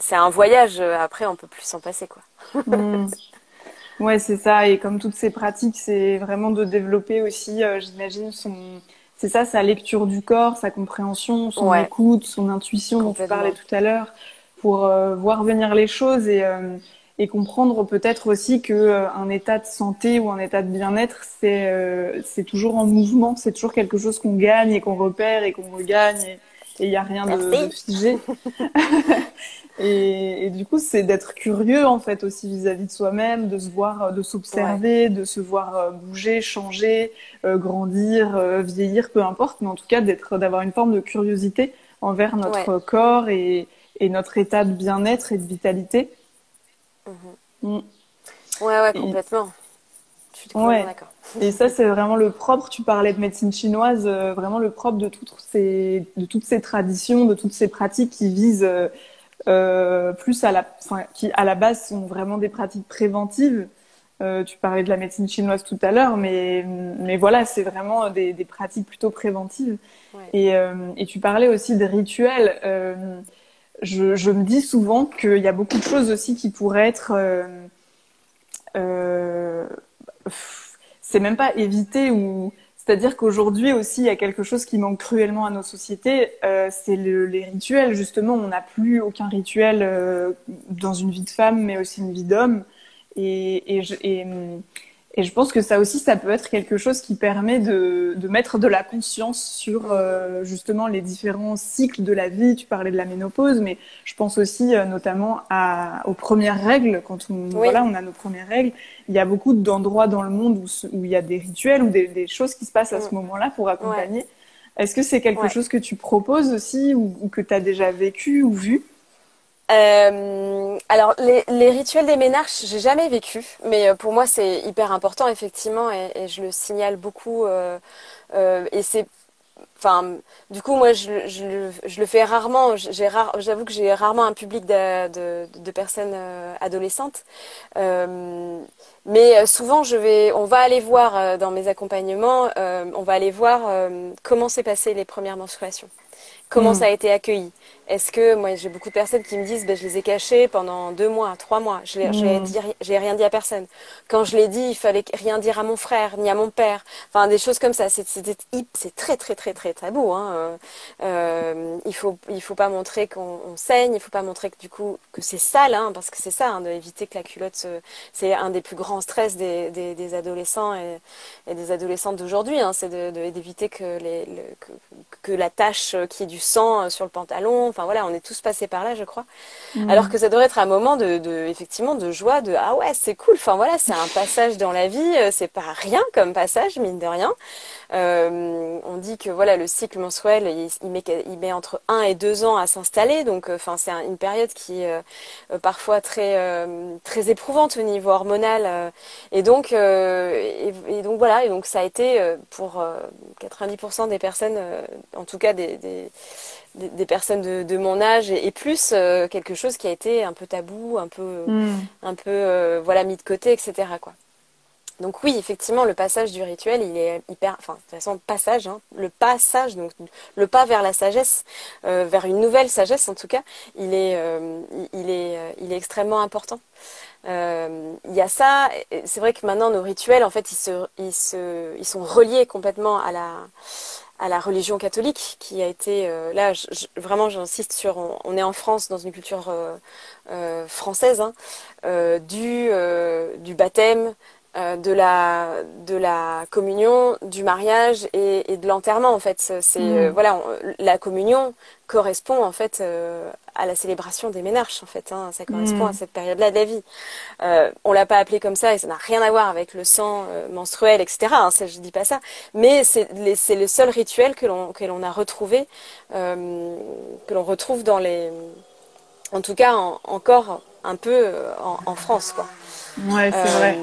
c'est un voyage après on peut plus s'en passer quoi. mm. Ouais, c'est ça et comme toutes ces pratiques, c'est vraiment de développer aussi j'imagine son c'est ça, sa lecture du corps, sa compréhension, son écoute, son intuition dont tu parlais tout à l'heure, pour euh, voir venir les choses et, euh, et comprendre peut-être aussi que euh, un état de santé ou un état de bien-être, c'est c'est toujours en mouvement, c'est toujours quelque chose qu'on gagne et qu'on repère et qu'on regagne. et il n'y a rien de, figé. et, du coup, c'est d'être curieux en fait aussi vis-à-vis de soi-même, de se voir, de s'observer, de se voir euh, bouger, changer, euh, grandir, euh, vieillir, peu importe, mais en tout cas d'être, d'avoir une forme de curiosité envers notre corps et, et, notre état de bien-être et de vitalité. Mhm. Mm. Ouais, ouais, complètement. Je suis ouais. d'accord. Et ça, c'est vraiment le propre. Tu parlais de médecine chinoise, euh, vraiment le propre de toutes ces, de toutes ces traditions, de toutes ces pratiques qui visent euh, plus à la, enfin, qui à la base sont vraiment des pratiques préventives. Euh, tu parlais de la médecine chinoise tout à l'heure, mais, mais voilà, c'est vraiment des, des, pratiques plutôt préventives. Ouais. Et, euh, et tu parlais aussi des rituels. Je, je, me dis souvent qu'il y a beaucoup de choses aussi qui pourraient être c'est même pas éviter ou c'est-à-dire qu'aujourd'hui aussi il y a quelque chose qui manque cruellement à nos sociétés, euh, c'est le, les rituels justement. On n'a plus aucun rituel euh, dans une vie de femme, mais aussi une vie d'homme. Et, et je pense que ça aussi, ça peut être quelque chose qui permet de, de mettre de la conscience sur euh, justement les différents cycles de la vie. Tu parlais de la ménopause, mais je pense aussi euh, notamment à, aux premières règles. Quand on, voilà, on a nos premières règles, il y a beaucoup d'endroits dans le monde où, où, il y a des rituels ou des, des choses qui se passent à ce moment-là pour accompagner. Est-ce que c'est quelque chose que tu proposes aussi ou, ou que tu as déjà vécu ou vu? Euh, alors les, les, rituels des ménages, j'ai jamais vécu, mais euh, pour moi c'est hyper important effectivement et, et, je le signale beaucoup euh, euh, et c'est Enfin, du coup, moi, je, je, je le fais rarement. J'avoue que j'ai rarement un public de, de, de personnes adolescentes. Mais souvent, je vais, on va aller voir dans mes accompagnements, on va aller voir comment s'est passé les premières menstruations, comment mmh. ça a été accueilli. Est-ce que moi j'ai beaucoup de personnes qui me disent ben, je les ai cachés pendant deux mois, trois mois, je n'ai mmh. rien dit à personne. Quand je l'ai dit, il fallait rien dire à mon frère ni à mon père. Enfin des choses comme ça. C'est c'est très très très très tabou. Hein. Euh, euh, il faut il faut pas montrer qu'on saigne, il faut pas montrer que du coup que c'est sale, hein, parce que c'est ça, hein, d'éviter que la culotte c'est un des plus grands stress des, des, des adolescents et, et, des adolescentes d'aujourd'hui. Hein, c'est d'éviter que, les, le, que, que la tache qui est du sang sur le pantalon Enfin voilà, on est tous passés par là, je crois. Mm. Alors que ça devrait être un moment de, de effectivement de joie, de ah ouais c'est cool. Enfin voilà, c'est un passage dans la vie. Euh, c'est pas rien comme passage, mine de rien. Euh, on dit que voilà le cycle mensuel il, met, il met entre 1 et 2 ans à s'installer donc euh, enfin c'est une période qui est euh, parfois très très éprouvante au niveau hormonal et donc et, et, donc voilà et donc ça a été pour 90% des personnes en tout cas des, des des, personnes de, de, mon âge et, plus quelque chose qui a été un peu tabou, un peu, mm. un peu voilà mis de côté, etc. Quoi. Donc oui, effectivement, le passage du rituel, il est hyper, enfin de toute façon passage, hein, le passage, donc le pas vers la sagesse, euh, vers une nouvelle sagesse en tout cas, il est, euh, il est, euh, il est extrêmement important. Euh, il y a ça. C'est vrai que maintenant nos rituels, en fait, ils se, ils se, ils sont reliés complètement à la, à la religion catholique qui a été euh, là je, vraiment j'insiste sur on, est en France dans une culture euh, euh, française hein, du du baptême euh, de la de la communion, du mariage et, et de l'enterrement en fait. C'est mm. euh, voilà, la communion correspond en fait euh, à la célébration des ménages en fait. Hein, ça correspond mm. à cette période-là de la vie. on l'a pas appelé comme ça et ça n'a rien à voir avec le sang menstruel, etc. Hein, ça, je dis pas ça, mais c'est c'est le seul rituel que l'on que l'on a retrouvé que l'on retrouve dans les en tout cas encore un peu en, en France quoi. Ouais, c'est vrai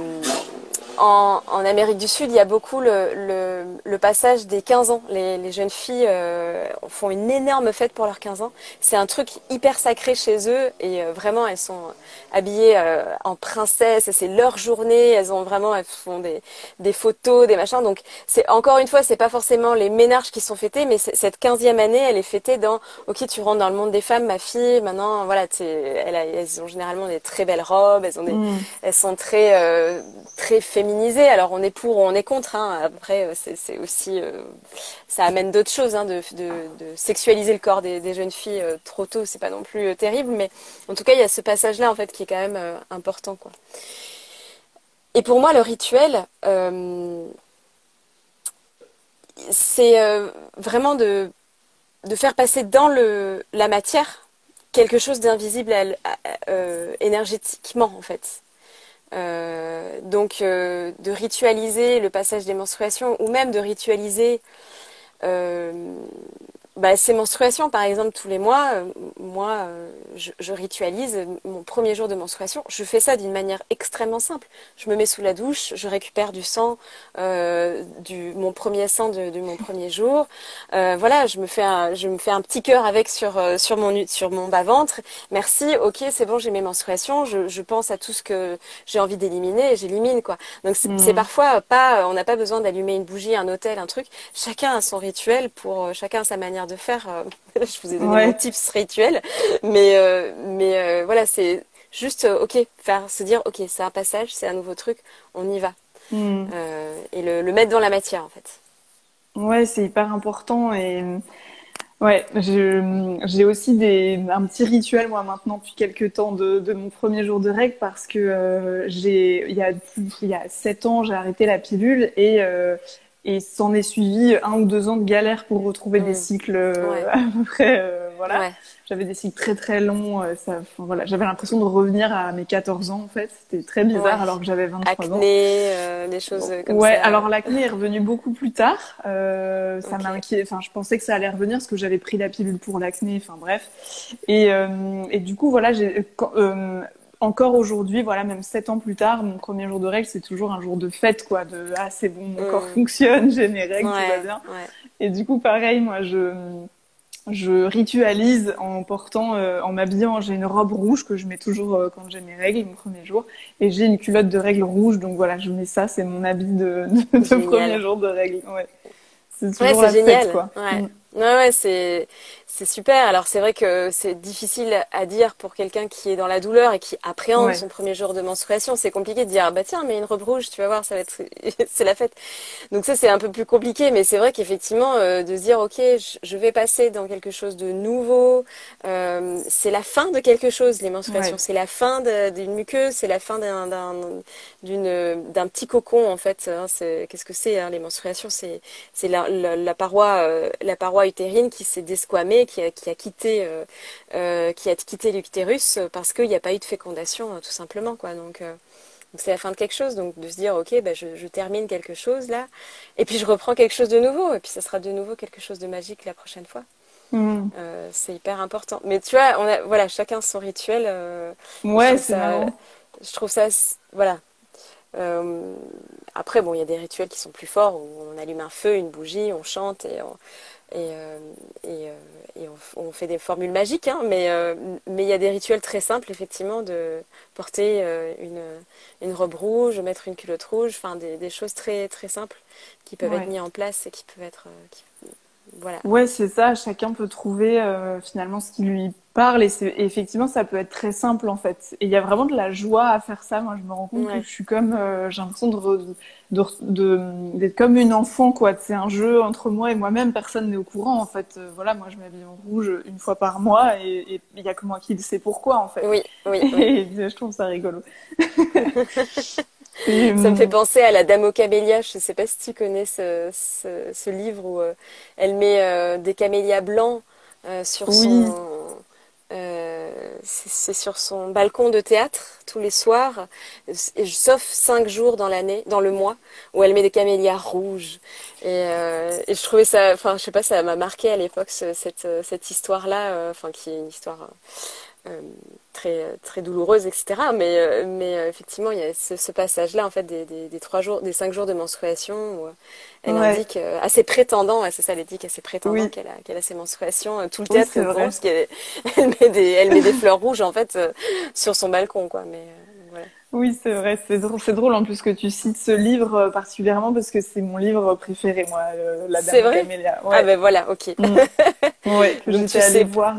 en, en, Amérique du Sud, il y a beaucoup le, le, le passage des 15 ans. Les, les jeunes filles euh, font une énorme fête pour leurs 15 ans. C'est un truc hyper sacré chez eux et euh, vraiment elles sont habillées euh, en princesse. C'est leur journée. Elles ont vraiment, elles font des, des photos, des machins. Donc c'est encore une fois, c'est pas forcément les ménages qui sont fêtés, mais cette 15e année, elle est fêtée dans ok, tu rentres dans le monde des femmes, ma fille. Maintenant, voilà, elles, elles ont généralement des très belles robes. Elles ont des, mmh. elles sont très très féminines alors on est pour ou on est contre. Hein. Après, euh, c'est aussi, euh, ça amène d'autres choses, hein, de, sexualiser le corps des, jeunes filles euh, trop tôt, c'est pas non plus terrible. Mais en tout cas, il y a ce passage-là en fait qui est quand même important, quoi. Et pour moi, le rituel, c'est vraiment de de faire passer dans la matière quelque chose d'invisible énergétiquement en fait. Euh, donc euh, de ritualiser le passage des menstruations ou même de ritualiser bah, ces menstruations, par exemple, tous les mois, euh, moi, euh, je, je, ritualise mon premier jour de menstruation. Je fais ça d'une manière extrêmement simple. Je me mets sous la douche, je récupère du sang, euh, du mon premier sang de, de mon premier jour. Voilà, je me fais un, je me fais un petit cœur avec sur sur mon sur mon bas ventre. Merci, ok, c'est bon, j'ai mes menstruations. Je, je, pense à tout ce que j'ai envie d'éliminer et j'élimine quoi. Donc c'est mmh. parfois pas, on n'a pas besoin d'allumer une bougie, un hôtel, un truc. Chacun a son rituel pour chacun a sa manière de faire. Euh, je vous ai donné mon tips rituel, mais euh, mais euh, voilà, c'est juste ok, faire se dire ok, c'est un passage, c'est un nouveau truc, on y va, hmm. et le, mettre dans la matière en fait. Ouais, c'est hyper important et ouais, j'ai aussi des, un petit rituel moi maintenant depuis quelques temps de, de mon premier jour de règle parce que j'ai il y a il y a sept ans j'ai arrêté la pilule et et s'en est suivi un ou deux ans de galère pour retrouver des mm. cycles euh, à peu près. Euh, voilà. J'avais des cycles très très longs. Euh, ça, voilà, j'avais l'impression de revenir à mes 14 ans en fait. C'était très bizarre alors que j'avais 23 ans. Acné, des choses comme ouais, ça. alors l'acné est revenu beaucoup plus tard. ça m'a inquiété. Enfin, je pensais que ça allait revenir parce que j'avais pris la pilule pour l'acné. Enfin bref. Et, et du coup voilà, j'ai encore aujourd'hui, voilà, même sept ans plus tard, mon premier jour de règles, c'est toujours un jour de fête, quoi, de ah c'est bon, mon corps mm. fonctionne, j'ai mes règles, tout va bien. Et du coup, pareil, moi, je je ritualise en portant, euh, en m'habillant. J'ai une robe rouge que je mets toujours euh, quand j'ai mes règles, mon premier jour, et j'ai une culotte de règles rouge, donc voilà, je mets ça, c'est mon habit de, de, premier jour de règles. Ouais, c'est toujours la génial. fête, quoi. Ouais. Mm. Ouais, ouais, c'est c'est super. Alors c'est vrai que c'est difficile à dire pour quelqu'un qui est dans la douleur et qui appréhende son premier jour de menstruation. C'est compliqué de dire bah tiens mais une robe rouge, tu vas voir, ça va être c'est la fête. Donc ça c'est un peu plus compliqué, mais c'est vrai qu'effectivement euh, de se dire ok je vais passer dans quelque chose de nouveau. Euh, c'est la fin de quelque chose les menstruations. C'est la fin d'une muqueuse, c'est la fin d'un d'une d'un petit cocon en fait. Hein, qu'est-ce que c'est hein, les menstruations? C'est c'est la, la, paroi euh, la paroi utérine qui s'est desquamée qui a, quitté, euh, euh, qui a quitté l'utérus parce qu'il n'y a pas eu de fécondation, euh, tout simplement, quoi. Donc, c'est la fin de quelque chose, donc de se dire ok, bah, je, termine quelque chose là, et puis je reprends quelque chose de nouveau, et puis ça sera de nouveau quelque chose de magique la prochaine fois. Mmh. c'est hyper important. Mais tu vois, on a, voilà, chacun son rituel. ouais, c'est Je trouve ça, voilà. Après, bon, il y a des rituels qui sont plus forts où on allume un feu, une bougie, on chante et on, et, euh, et, euh, et on, fait des formules magiques, hein, mais euh, mais il y a des rituels très simples effectivement de porter une, une robe rouge, mettre une culotte rouge, enfin des, des choses très très simples qui peuvent être mises en place et qui peuvent être voilà. Ouais, c'est ça. Chacun peut trouver finalement ce qui lui parle et, effectivement ça peut être très simple en fait. Et il y a vraiment de la joie à faire ça. Moi, je me rends compte que je suis comme j'ai l'impression de, de, d'être comme une enfant quoi c'est un jeu entre moi et moi-même personne n'est au courant en fait euh, voilà moi je m'habille en rouge une fois par mois et il y a que moi qui sait pourquoi en fait oui oui, et je trouve ça rigolo ça me fait penser à la Dame aux camélias. Je sais pas si tu connais ce, ce, livre où euh, elle met euh, des camélias blancs sur son euh, c'est sur son balcon de théâtre tous les soirs, sauf cinq jours dans l'année, dans le mois, où elle met des camélias rouges. Et, euh, et je trouvais ça, enfin, je sais pas, ça m'a marqué à l'époque cette, cette histoire-là, euh, enfin, qui est une histoire euh, très très douloureuse, etc. Mais euh, mais euh, effectivement, il y a ce, passage-là en fait des, des, trois jours, des cinq jours de menstruation où elle indique à ses prétendants, c'est ça, elle dit qu'à ses prétendants qu'elle a qu'elle a ses menstruations. Tout le théâtre oui, vrai. parce qu'elle elle met des elle met des fleurs rouges en fait sur son balcon, quoi. Mais voilà. Oui, c'est vrai, c'est drôle, drôle en plus que tu cites ce livre particulièrement parce que c'est mon livre préféré, moi, La Dame Camélia. Ouais. Ah ben voilà, ok. Mm. ouais, j'étais allée voir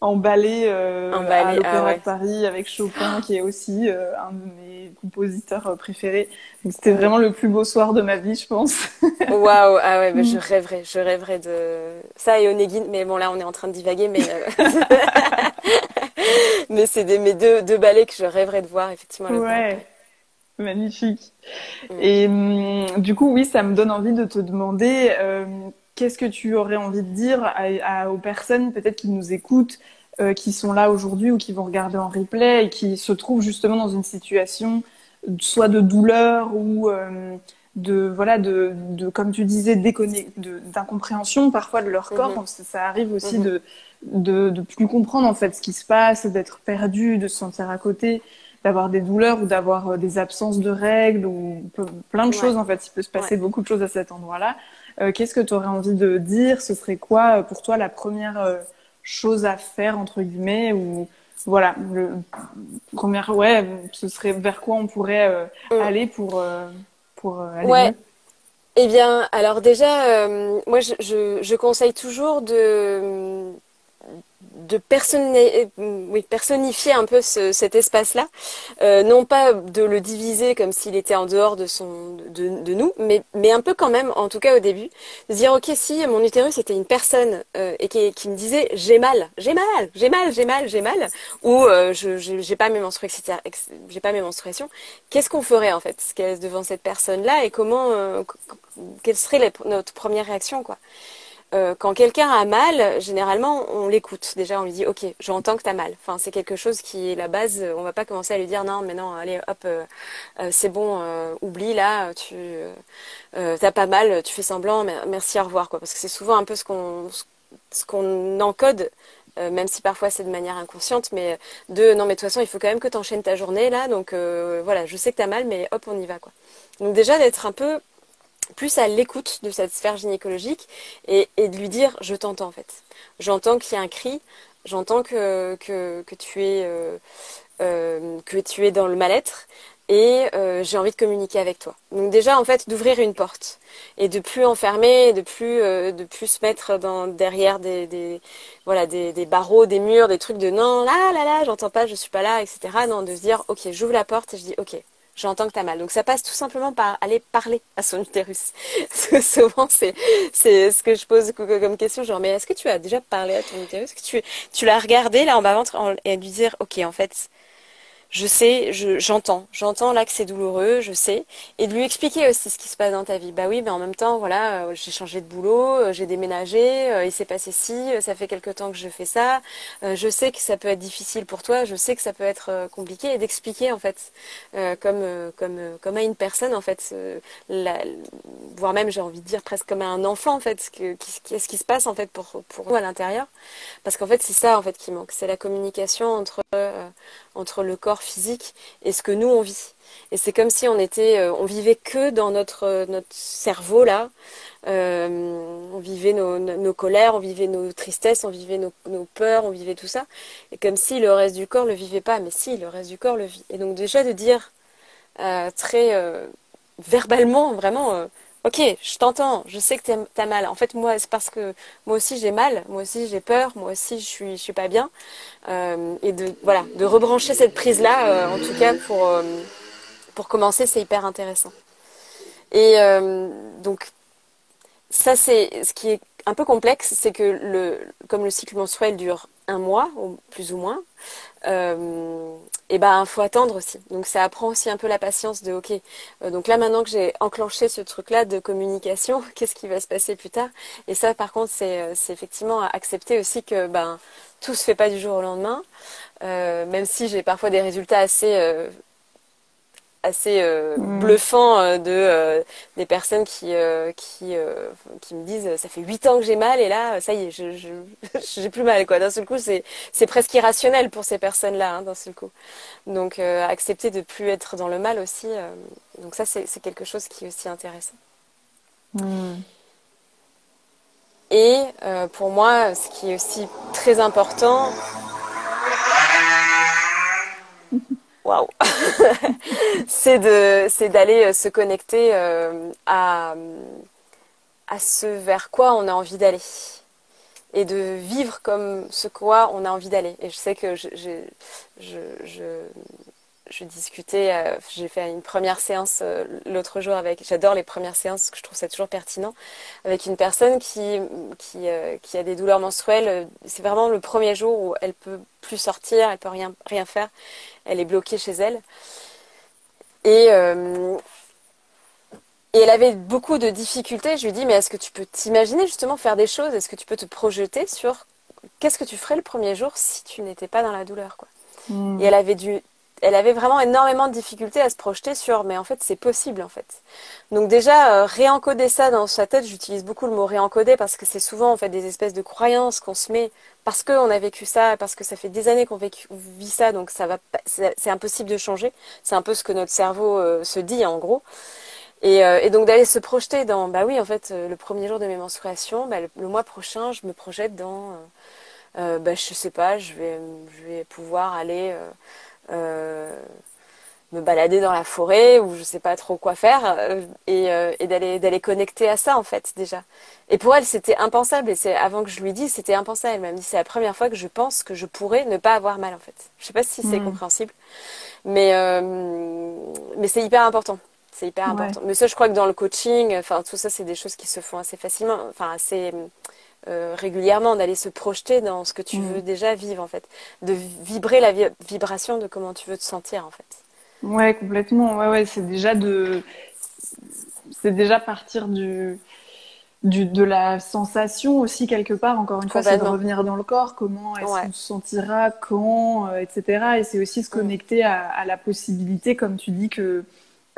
emballé, euh, à l'Opéra ah de Paris avec Chopin, qui est aussi euh, un de mes compositeurs euh, préférés. C'était vraiment le plus beau soir de ma vie, je pense. Waouh, ah ouais, mais je mm. rêverais, je rêverais de ça et Onegin. Mais bon, là, on est en train de divaguer, mais euh, mais c'est des mes deux deux ballets que je rêverais de voir effectivement. ouais. Magnifique. Mm. Et hum, du coup, oui, ça me donne envie de te demander qu'est-ce que tu aurais envie de dire aux personnes peut-être qui nous écoutent, qui sont là aujourd'hui ou qui vont regarder en replay et qui se trouvent justement dans une situation soit de douleur ou de voilà de, de comme tu disais d'incompréhension parfois de leur corps. Mhm. ça, arrive aussi mhm. de, de, de plus comprendre en fait ce qui se passe d'être perdu de se sentir à côté d'avoir des douleurs ou d'avoir euh, des absences de règles ou plein de choses en fait. Il peut se passer beaucoup de choses à cet endroit là euh, qu'est-ce que tu aurais envie de dire? Ce serait quoi euh, pour toi la première chose à faire entre guillemets ou voilà le première ouais ce serait vers quoi on pourrait aller pour pour euh, aller ouais. Eh bien, alors déjà, euh, moi, je, je, conseille toujours de de oui, personnifier un peu cet espace-là, euh, non pas de le diviser comme s'il était en dehors de son de, de, nous, mais, mais un peu quand même, en tout cas au début, de dire ok si mon utérus était une personne euh, et qui, qui, me disait j'ai mal, j'ai mal, j'ai mal, j'ai mal, j'ai mal, ou euh, je j'ai pas mes menstruations, j'ai pas mes menstruations, qu'est-ce qu'on ferait en fait devant cette personne-là et comment, euh, quelle serait notre première réaction quoi? Euh, quand quelqu'un a mal, généralement, on l'écoute. Déjà, on lui dit, OK, j'entends que tu as mal. Enfin, c'est quelque chose qui est la base. On va pas commencer à lui dire, non, mais non, allez, hop, euh, euh, c'est bon, oublie là, tu t'as pas mal, tu fais semblant, merci, au revoir, quoi. Parce que c'est souvent un peu ce qu'on ce qu'on encode même si parfois c'est de manière inconsciente, mais de non mais de toute façon il faut quand même que tu enchaînes ta journée là, donc voilà, je sais que tu as mal, mais hop on y va quoi. Donc déjà d'être un peu plus à l'écoute de cette sphère gynécologique et, de lui dire je t'entends en fait. J'entends qu'il y a un cri, j'entends que, que, tu es, euh, euh, tu es dans le mal-être et euh, j'ai envie de communiquer avec toi. Donc déjà en fait d'ouvrir une porte et de plus enfermer, de plus de plus se mettre derrière des, voilà des, barreaux, des murs, des trucs de non là là là j'entends pas, je suis pas là, etc. Non de se dire ok j'ouvre la porte et je dis ok j'entends que tu mal. Donc ça passe tout simplement par aller parler à son utérus. souvent, c'est, c'est ce que je pose comme question, genre, mais est-ce que tu as déjà parlé à ton utérus? Tu, tu l'as regardé là en bas ventre et lui dire, ok, en fait, je sais, j'entends, j'entends là que c'est douloureux, je sais, et de lui expliquer aussi ce qui se passe dans ta vie. Bah oui, mais en même temps, voilà, euh, j'ai changé de boulot, euh, j'ai déménagé, euh, il s'est passé ci, ça fait quelque temps que je fais ça, je sais que ça peut être difficile pour toi, je sais que ça peut être compliqué, et d'expliquer en fait, comme comme comme à une personne en fait, voire même j'ai envie de dire presque comme à un enfant en fait, qu'est-ce qui se passe en fait pour pour nous à l'intérieur, parce qu'en fait c'est ça en fait qui manque, c'est la communication entre entre le corps physique et ce que nous on vit. Et c'est comme si on était, euh, on vivait que dans notre euh, cerveau là. Euh, on vivait nos, colères, on vivait nos tristesses, on vivait nos, peurs, on vivait tout ça. Et comme si le reste du corps le vivait pas, mais si le reste du corps le vit. Et donc déjà de dire très verbalement, vraiment Ok, je t'entends, je sais que tu as mal. En fait, moi, c'est parce que moi aussi j'ai mal, moi aussi j'ai peur, moi aussi je suis, je suis pas bien. Euh, et de, voilà, de rebrancher cette prise-là, euh, en tout cas pour, euh, pour commencer, c'est hyper intéressant. Et donc, ça, c'est ce qui est un peu complexe, c'est que le, comme le cycle menstruel dure un mois, plus ou moins, euh, et ben faut attendre aussi. Donc ça apprend aussi un peu la patience de ok. Euh, donc là maintenant que j'ai enclenché ce truc-là de communication, qu'est-ce qui va se passer plus tard? Et ça par contre c'est euh, c'est effectivement accepter aussi que ben tout se fait pas du jour au lendemain. Euh, même si j'ai parfois des résultats assez assez euh, mm. bluffant euh, de euh, des personnes qui qui qui me disent ça fait huit ans que j'ai mal et là ça y est je j'ai plus mal quoi d'un seul coup c'est c'est presque irrationnel pour ces personnes là hein, d'un seul coup donc accepter de plus être dans le mal aussi donc ça c'est c'est quelque chose qui est aussi intéressant mm. et pour moi ce qui est aussi très important c'est d'aller euh, se connecter euh, à, à ce vers quoi on a envie d'aller et de vivre comme ce quoi on a envie d'aller. Et je sais que je, je discutais, euh, j'ai fait une première séance l'autre jour avec, j'adore les premières séances, parce que je trouve ça toujours pertinent, avec une personne qui, qui, qui a des douleurs menstruelles. C'est vraiment le premier jour où elle peut plus sortir, elle peut rien, rien faire elle est bloquée chez elle. Et, euh, et elle avait beaucoup de difficultés. Je lui dis, mais est-ce que tu peux t'imaginer justement faire des choses? Est-ce que tu peux te projeter sur qu'est-ce que tu ferais le premier jour si tu n'étais pas dans la douleur quoi? Hmm. Et elle avait dû, elle avait vraiment énormément de difficultés à se projeter sur, mais en fait c'est possible en fait. Donc déjà euh, réencoder ça dans sa tête, j'utilise beaucoup le mot réencoder parce que c'est souvent en fait des espèces de croyances qu'on se met parce qu'on a vécu ça, parce que ça fait des années qu'on vit ça, donc ça va, c'est impossible de changer. C'est un peu ce que notre cerveau euh, se dit en gros. Euh, et, donc d'aller se projeter dans, bah oui, en fait, le premier jour de mes menstruations, bah, le, mois prochain, je me projette dans, bah, je sais pas, je vais, je vais pouvoir aller me balader dans la forêt ou je sais pas trop quoi faire et, et d'aller d'aller connecter à ça en fait déjà. Et pour elle, c'était impensable et c'est avant que je lui dise, c'était impensable. Elle m'a dit c'est la première fois que je pense que je pourrais ne pas avoir mal en fait. Je sais pas si c'est hmm. compréhensible, mais mais c'est hyper important. C'est hyper important. Mais ça, je crois que dans le coaching, enfin, tout ça, c'est des choses qui se font assez facilement, enfin, assez euh, régulièrement, d'aller se projeter dans ce que tu mm. veux déjà vivre, en fait. De vibrer la vibration de comment tu veux te sentir, en fait. Ouais, complètement. Ouais, ouais, c'est déjà de. C'est déjà partir du. Du, de la sensation aussi quelque part encore une fois c'est de revenir dans le corps comment est-ce qu'on se sentira quand euh, etc et c'est aussi se mm. connecter à, à, la possibilité comme tu dis que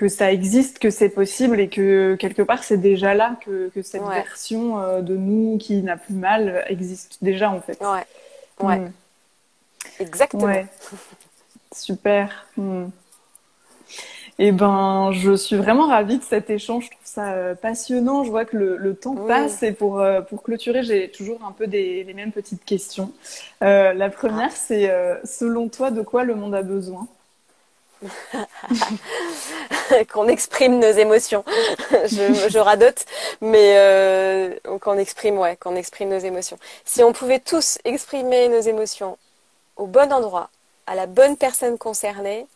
que ça existe, que c'est possible et que quelque part c'est déjà là que, que cette version euh, de nous qui n'a plus mal existe déjà en fait. Ouais. Ouais. Hmm. Exactement. Super. Hmm. Eh ben, je suis vraiment ravie de cet échange. Je trouve ça euh, passionnant. Je vois que le, le temps passe et pour euh, pour clôturer, j'ai toujours un peu des, les mêmes petites questions. la première, ah. c'est selon toi, de quoi le monde a besoin? qu'on exprime nos émotions. je, radote, mais euh, qu'on exprime, qu'on exprime nos émotions. Si on pouvait tous exprimer nos émotions au bon endroit, à la bonne personne concernée,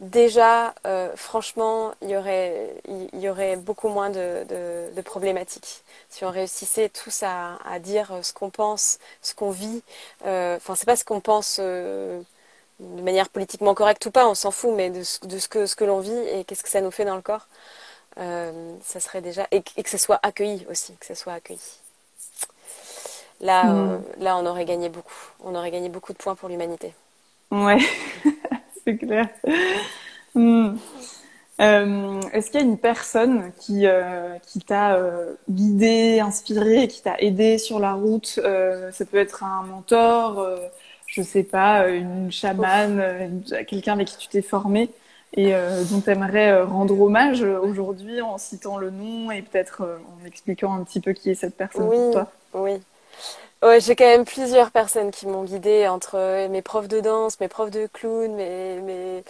déjà, euh, franchement, il y aurait, beaucoup moins de, problématiques. Si on réussissait tous à, dire ce qu'on pense, ce qu'on vit, euh, enfin, c'est pas ce qu'on pense euh, de manière politiquement correcte ou pas, on s'en fout, mais de ce, de ce que, ce que l'on vit et qu'est-ce que ça nous fait dans le corps, euh, ça serait déjà. Et, que ce soit accueilli aussi, que ça soit accueilli. Là, hmm. euh, là, on aurait gagné beaucoup. On aurait gagné beaucoup de points pour l'humanité. Ouais, c'est clair. Hmm. Euh, est-ce qu'il y a une personne qui, qui t'a guidé, inspiré, qui t'a aidé sur la route Ça peut être un mentor, je sais pas, une chamane, euh, quelqu'un avec qui tu t'es formé et euh, dont tu aimerais euh, rendre hommage aujourd'hui en citant le nom et peut-être en expliquant un petit peu qui est cette personne pour toi. Oui. Ouais, j'ai quand même plusieurs personnes qui m'ont guidée entre mes profs de danse, mes profs de clown, mes, mes...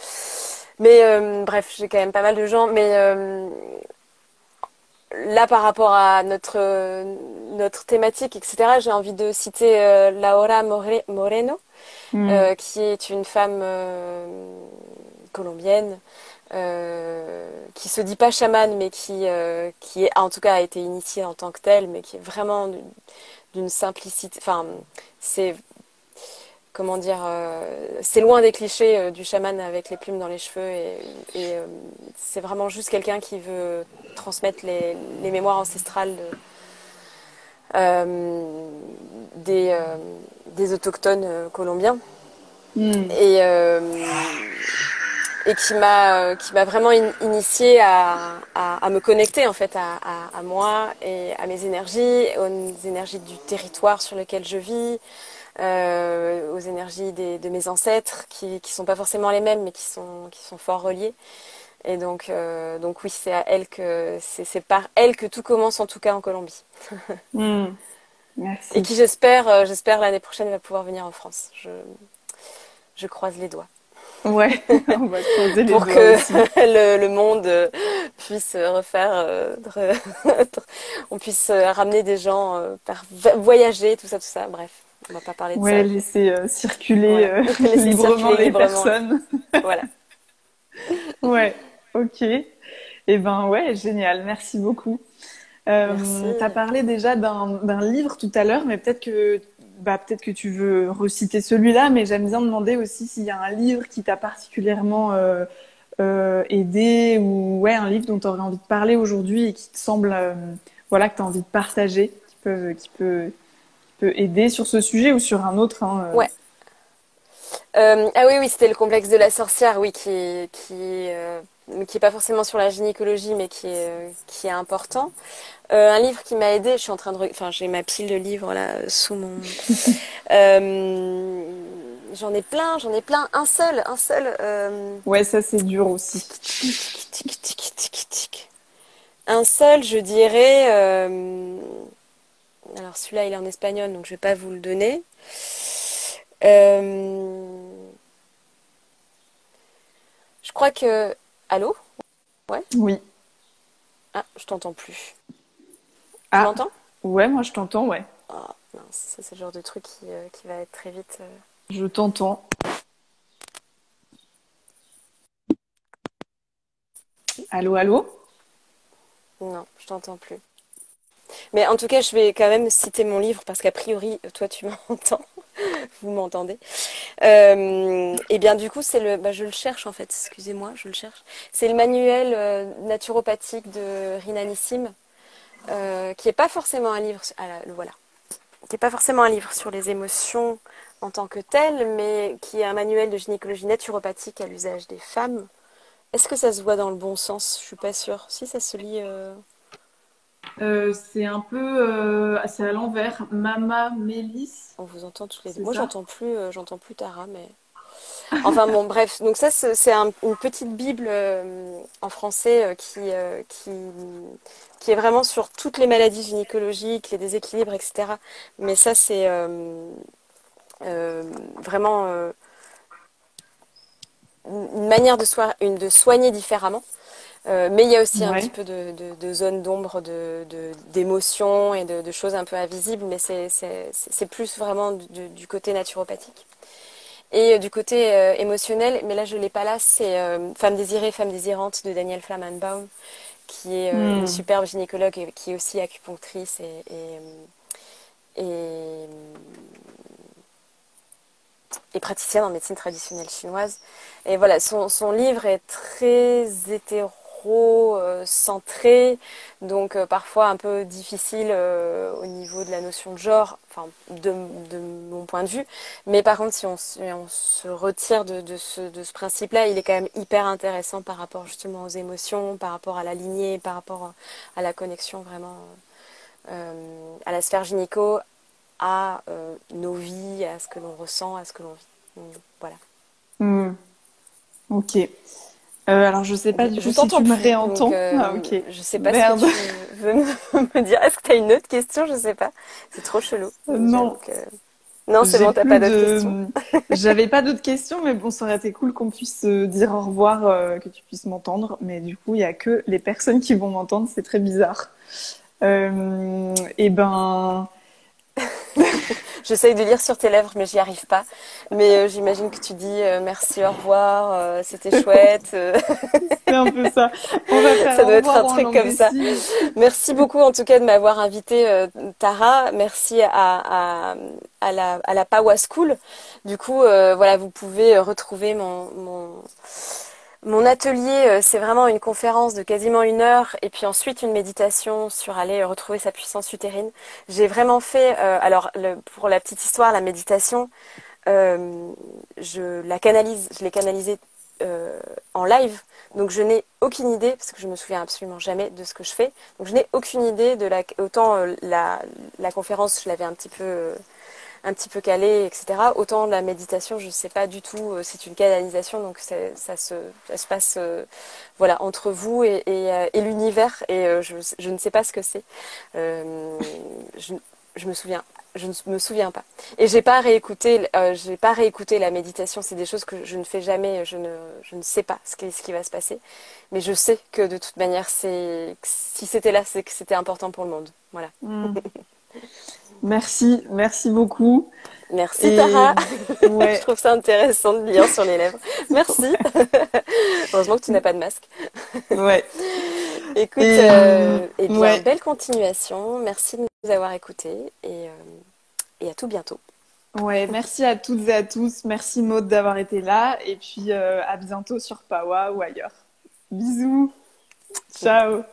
mais bref, j'ai quand même pas mal de gens. Mais là, par rapport à notre notre thématique, etc., j'ai envie de citer Laura Moreno, Mm. Euh, qui est une femme euh, colombienne. Euh, qui se dit pas chamane, mais qui, qui est, en tout cas a été initiée en tant que telle, mais qui est vraiment d'une simplicité. Enfin, c'est comment dire, c'est loin des clichés du chaman avec les plumes dans les cheveux et, c'est vraiment juste quelqu'un qui veut transmettre les, les mémoires ancestrales de, des, des autochtones euh, colombiens. Hmm. Et, euh, et qui m'a euh, qui m'a vraiment initié à, à, me connecter en fait à, à, moi et à mes énergies, aux énergies du territoire sur lequel je vis, aux énergies des, de mes ancêtres qui qui sont pas forcément les mêmes mais qui sont qui sont fort reliés. Et donc donc oui c'est à elle que c'est par elle que tout commence en tout cas en Colombie. Hmm. Et qui j'espère, euh, j'espère l'année prochaine va pouvoir venir en France. Je, je croise les doigts. Ouais, on va les pour que le, le, monde euh, puisse refaire, euh, on puisse ramener des gens, faire voyager, tout ça, tout ça. Bref, on va pas parler de ouais, ça. Laisser circuler laisser librement les personnes. voilà. ouais, ok. Et eh ben ouais, génial. Merci beaucoup. Euh, tu as parlé déjà d'un livre tout à l'heure, mais peut-être que, bah, peut-être que tu veux reciter celui-là, mais j'aime bien demander aussi s'il y a un livre qui t'a particulièrement euh, aider ou ouais, un livre dont tu aurais envie de parler aujourd'hui et qui te semble, voilà, que tu as envie de partager, qui peut, qui peut, peut aider sur ce sujet ou sur un autre. Hein, ouais. ah oui, oui, c'était le complexe de la sorcière, oui, qui, qui qui n'est pas forcément sur la gynécologie, mais qui est, euh, qui est important. Euh, un livre qui m'a aidé, je suis en train de, enfin, j'ai ma pile de livres là sous mon. euh, j'en ai plein, j'en ai plein. Un seul, un seul. Euh... Ouais, ça c'est dur aussi. Un seul, je dirais. Alors celui-là, il est en espagnol, donc je vais pas vous le donner. Euh... Je crois que Allô? Ouais Oui. Ah, je t'entends plus. Ah. Tu m'entends? Ouais, moi je t'entends, ouais. Oh, mince, ça c'est le genre de truc qui, euh, qui va être très vite. Euh. Je t'entends. Allô, allô? Non, je t'entends plus. Mais en tout cas, je vais quand même citer mon livre parce qu'a priori, toi, tu m'entends. Vous m'entendez euh, Et bien, du coup, c'est le. Bah, je le cherche en fait. Excusez-moi, je le cherche. C'est le manuel euh, naturopathique de Rina Nissim, euh, qui n'est pas forcément un livre. Ah, voilà. Qui pas forcément un livre sur les émotions en tant que tel, mais qui est un manuel de gynécologie naturopathique à l'usage des femmes. Est-ce que ça se voit dans le bon sens? Je suis pas sûre. Si ça se lit. Euh, c'est un peu, euh, c'est à l'envers. Mama Mélis. On vous entend tous les deux. Moi, j'entends plus, euh, j'entends plus Tara, mais. Enfin bon, bref. Donc ça, c'est une petite bible en français qui, qui, qui est vraiment sur toutes les maladies gynécologiques, les déséquilibres, etc. Mais ça, c'est vraiment une manière de, une, de soigner différemment. Euh, mais il y a aussi un petit peu de, de, de zone d'ombre, d'émotions de, et de, choses un peu invisibles, mais c'est plus vraiment du, du, côté naturopathique. Et euh, du côté euh, émotionnel, mais là je ne l'ai pas là, c'est Femme désirée, femme désirante de Daniel Flammenbaum, qui est une hmm. superbe gynécologue et qui est aussi acupunctrice et, et, et, et praticienne en médecine traditionnelle chinoise. Et voilà, son, son livre est très hétéro euh, centré, donc euh, parfois un peu difficile euh, au niveau de la notion de genre, enfin de, mon point de vue. Mais par contre, si on, se retire de, ce, principe-là, il est quand même hyper intéressant par rapport justement aux émotions, par rapport à la lignée, par rapport à la connexion vraiment à la sphère gynéco, à nos vies, à ce que l'on ressent, à ce que l'on vit. voilà. Hmm. Ok. Euh, alors je sais pas du tout si tu me réentends. Euh, ah, ok. Je sais pas si tu veux me dire. Est-ce que tu as une autre question? Je sais pas. C'est trop chelou. Euh, non. Non, c'est bon, t'as pas d'autres questions. J'avais pas d'autres questions, mais bon, ça aurait été cool qu'on puisse dire au revoir, que tu puisses m'entendre. Mais du coup, il y a que les personnes qui vont m'entendre. C'est très bizarre. et eh ben, J'essaye de lire sur tes lèvres, mais j'y arrive pas. Mais euh, j'imagine que tu dis euh, merci, au revoir, euh, c'était chouette. C'est un peu ça. ça doit être un truc comme ça. Merci beaucoup en tout cas de m'avoir invité, Tara. Merci à, à, à, la, à la Power School. Du coup, voilà, vous pouvez retrouver mon, mon mon atelier, euh, c'est vraiment une conférence de quasiment une heure et puis ensuite une méditation sur aller retrouver sa puissance utérine. J'ai vraiment fait, euh, alors pour la petite histoire, la méditation, euh, je la canalise, je l'ai canalisée en live, donc je n'ai aucune idée parce que je me souviens absolument jamais de ce que je fais. Donc je n'ai aucune idée de la, autant la, la conférence, je l'avais un petit peu un petit peu calé, etc. Autant la méditation, je ne sais pas du tout, euh, c'est une canalisation, donc ça se, ça se passe euh, voilà, entre vous et, et, euh, et l'univers, et je, je, ne sais pas ce que c'est. je, je, me souviens. Je ne me souviens pas. Et j'ai pas réécouté, j'ai pas réécouté la méditation. C'est des choses que je ne fais jamais. Je ne, je ne sais pas ce qui, ce qui va se passer. Mais je sais que de toute manière, c'est, si c'était là, c'est que c'était important pour le monde. Voilà. Mm. Merci, merci beaucoup. Merci Tara. Je trouve ça intéressant de lire sur les lèvres. Merci. Heureusement que tu n'as pas de masque. Ouais. Écoute, et, euh, eh bien, belle continuation. Merci de nous avoir écoutés et, euh, et à tout bientôt. Ouais, merci à toutes et à tous. Merci Maud d'avoir été là. Et puis euh, à bientôt sur Pawa ou ailleurs. Bisous. Ciao.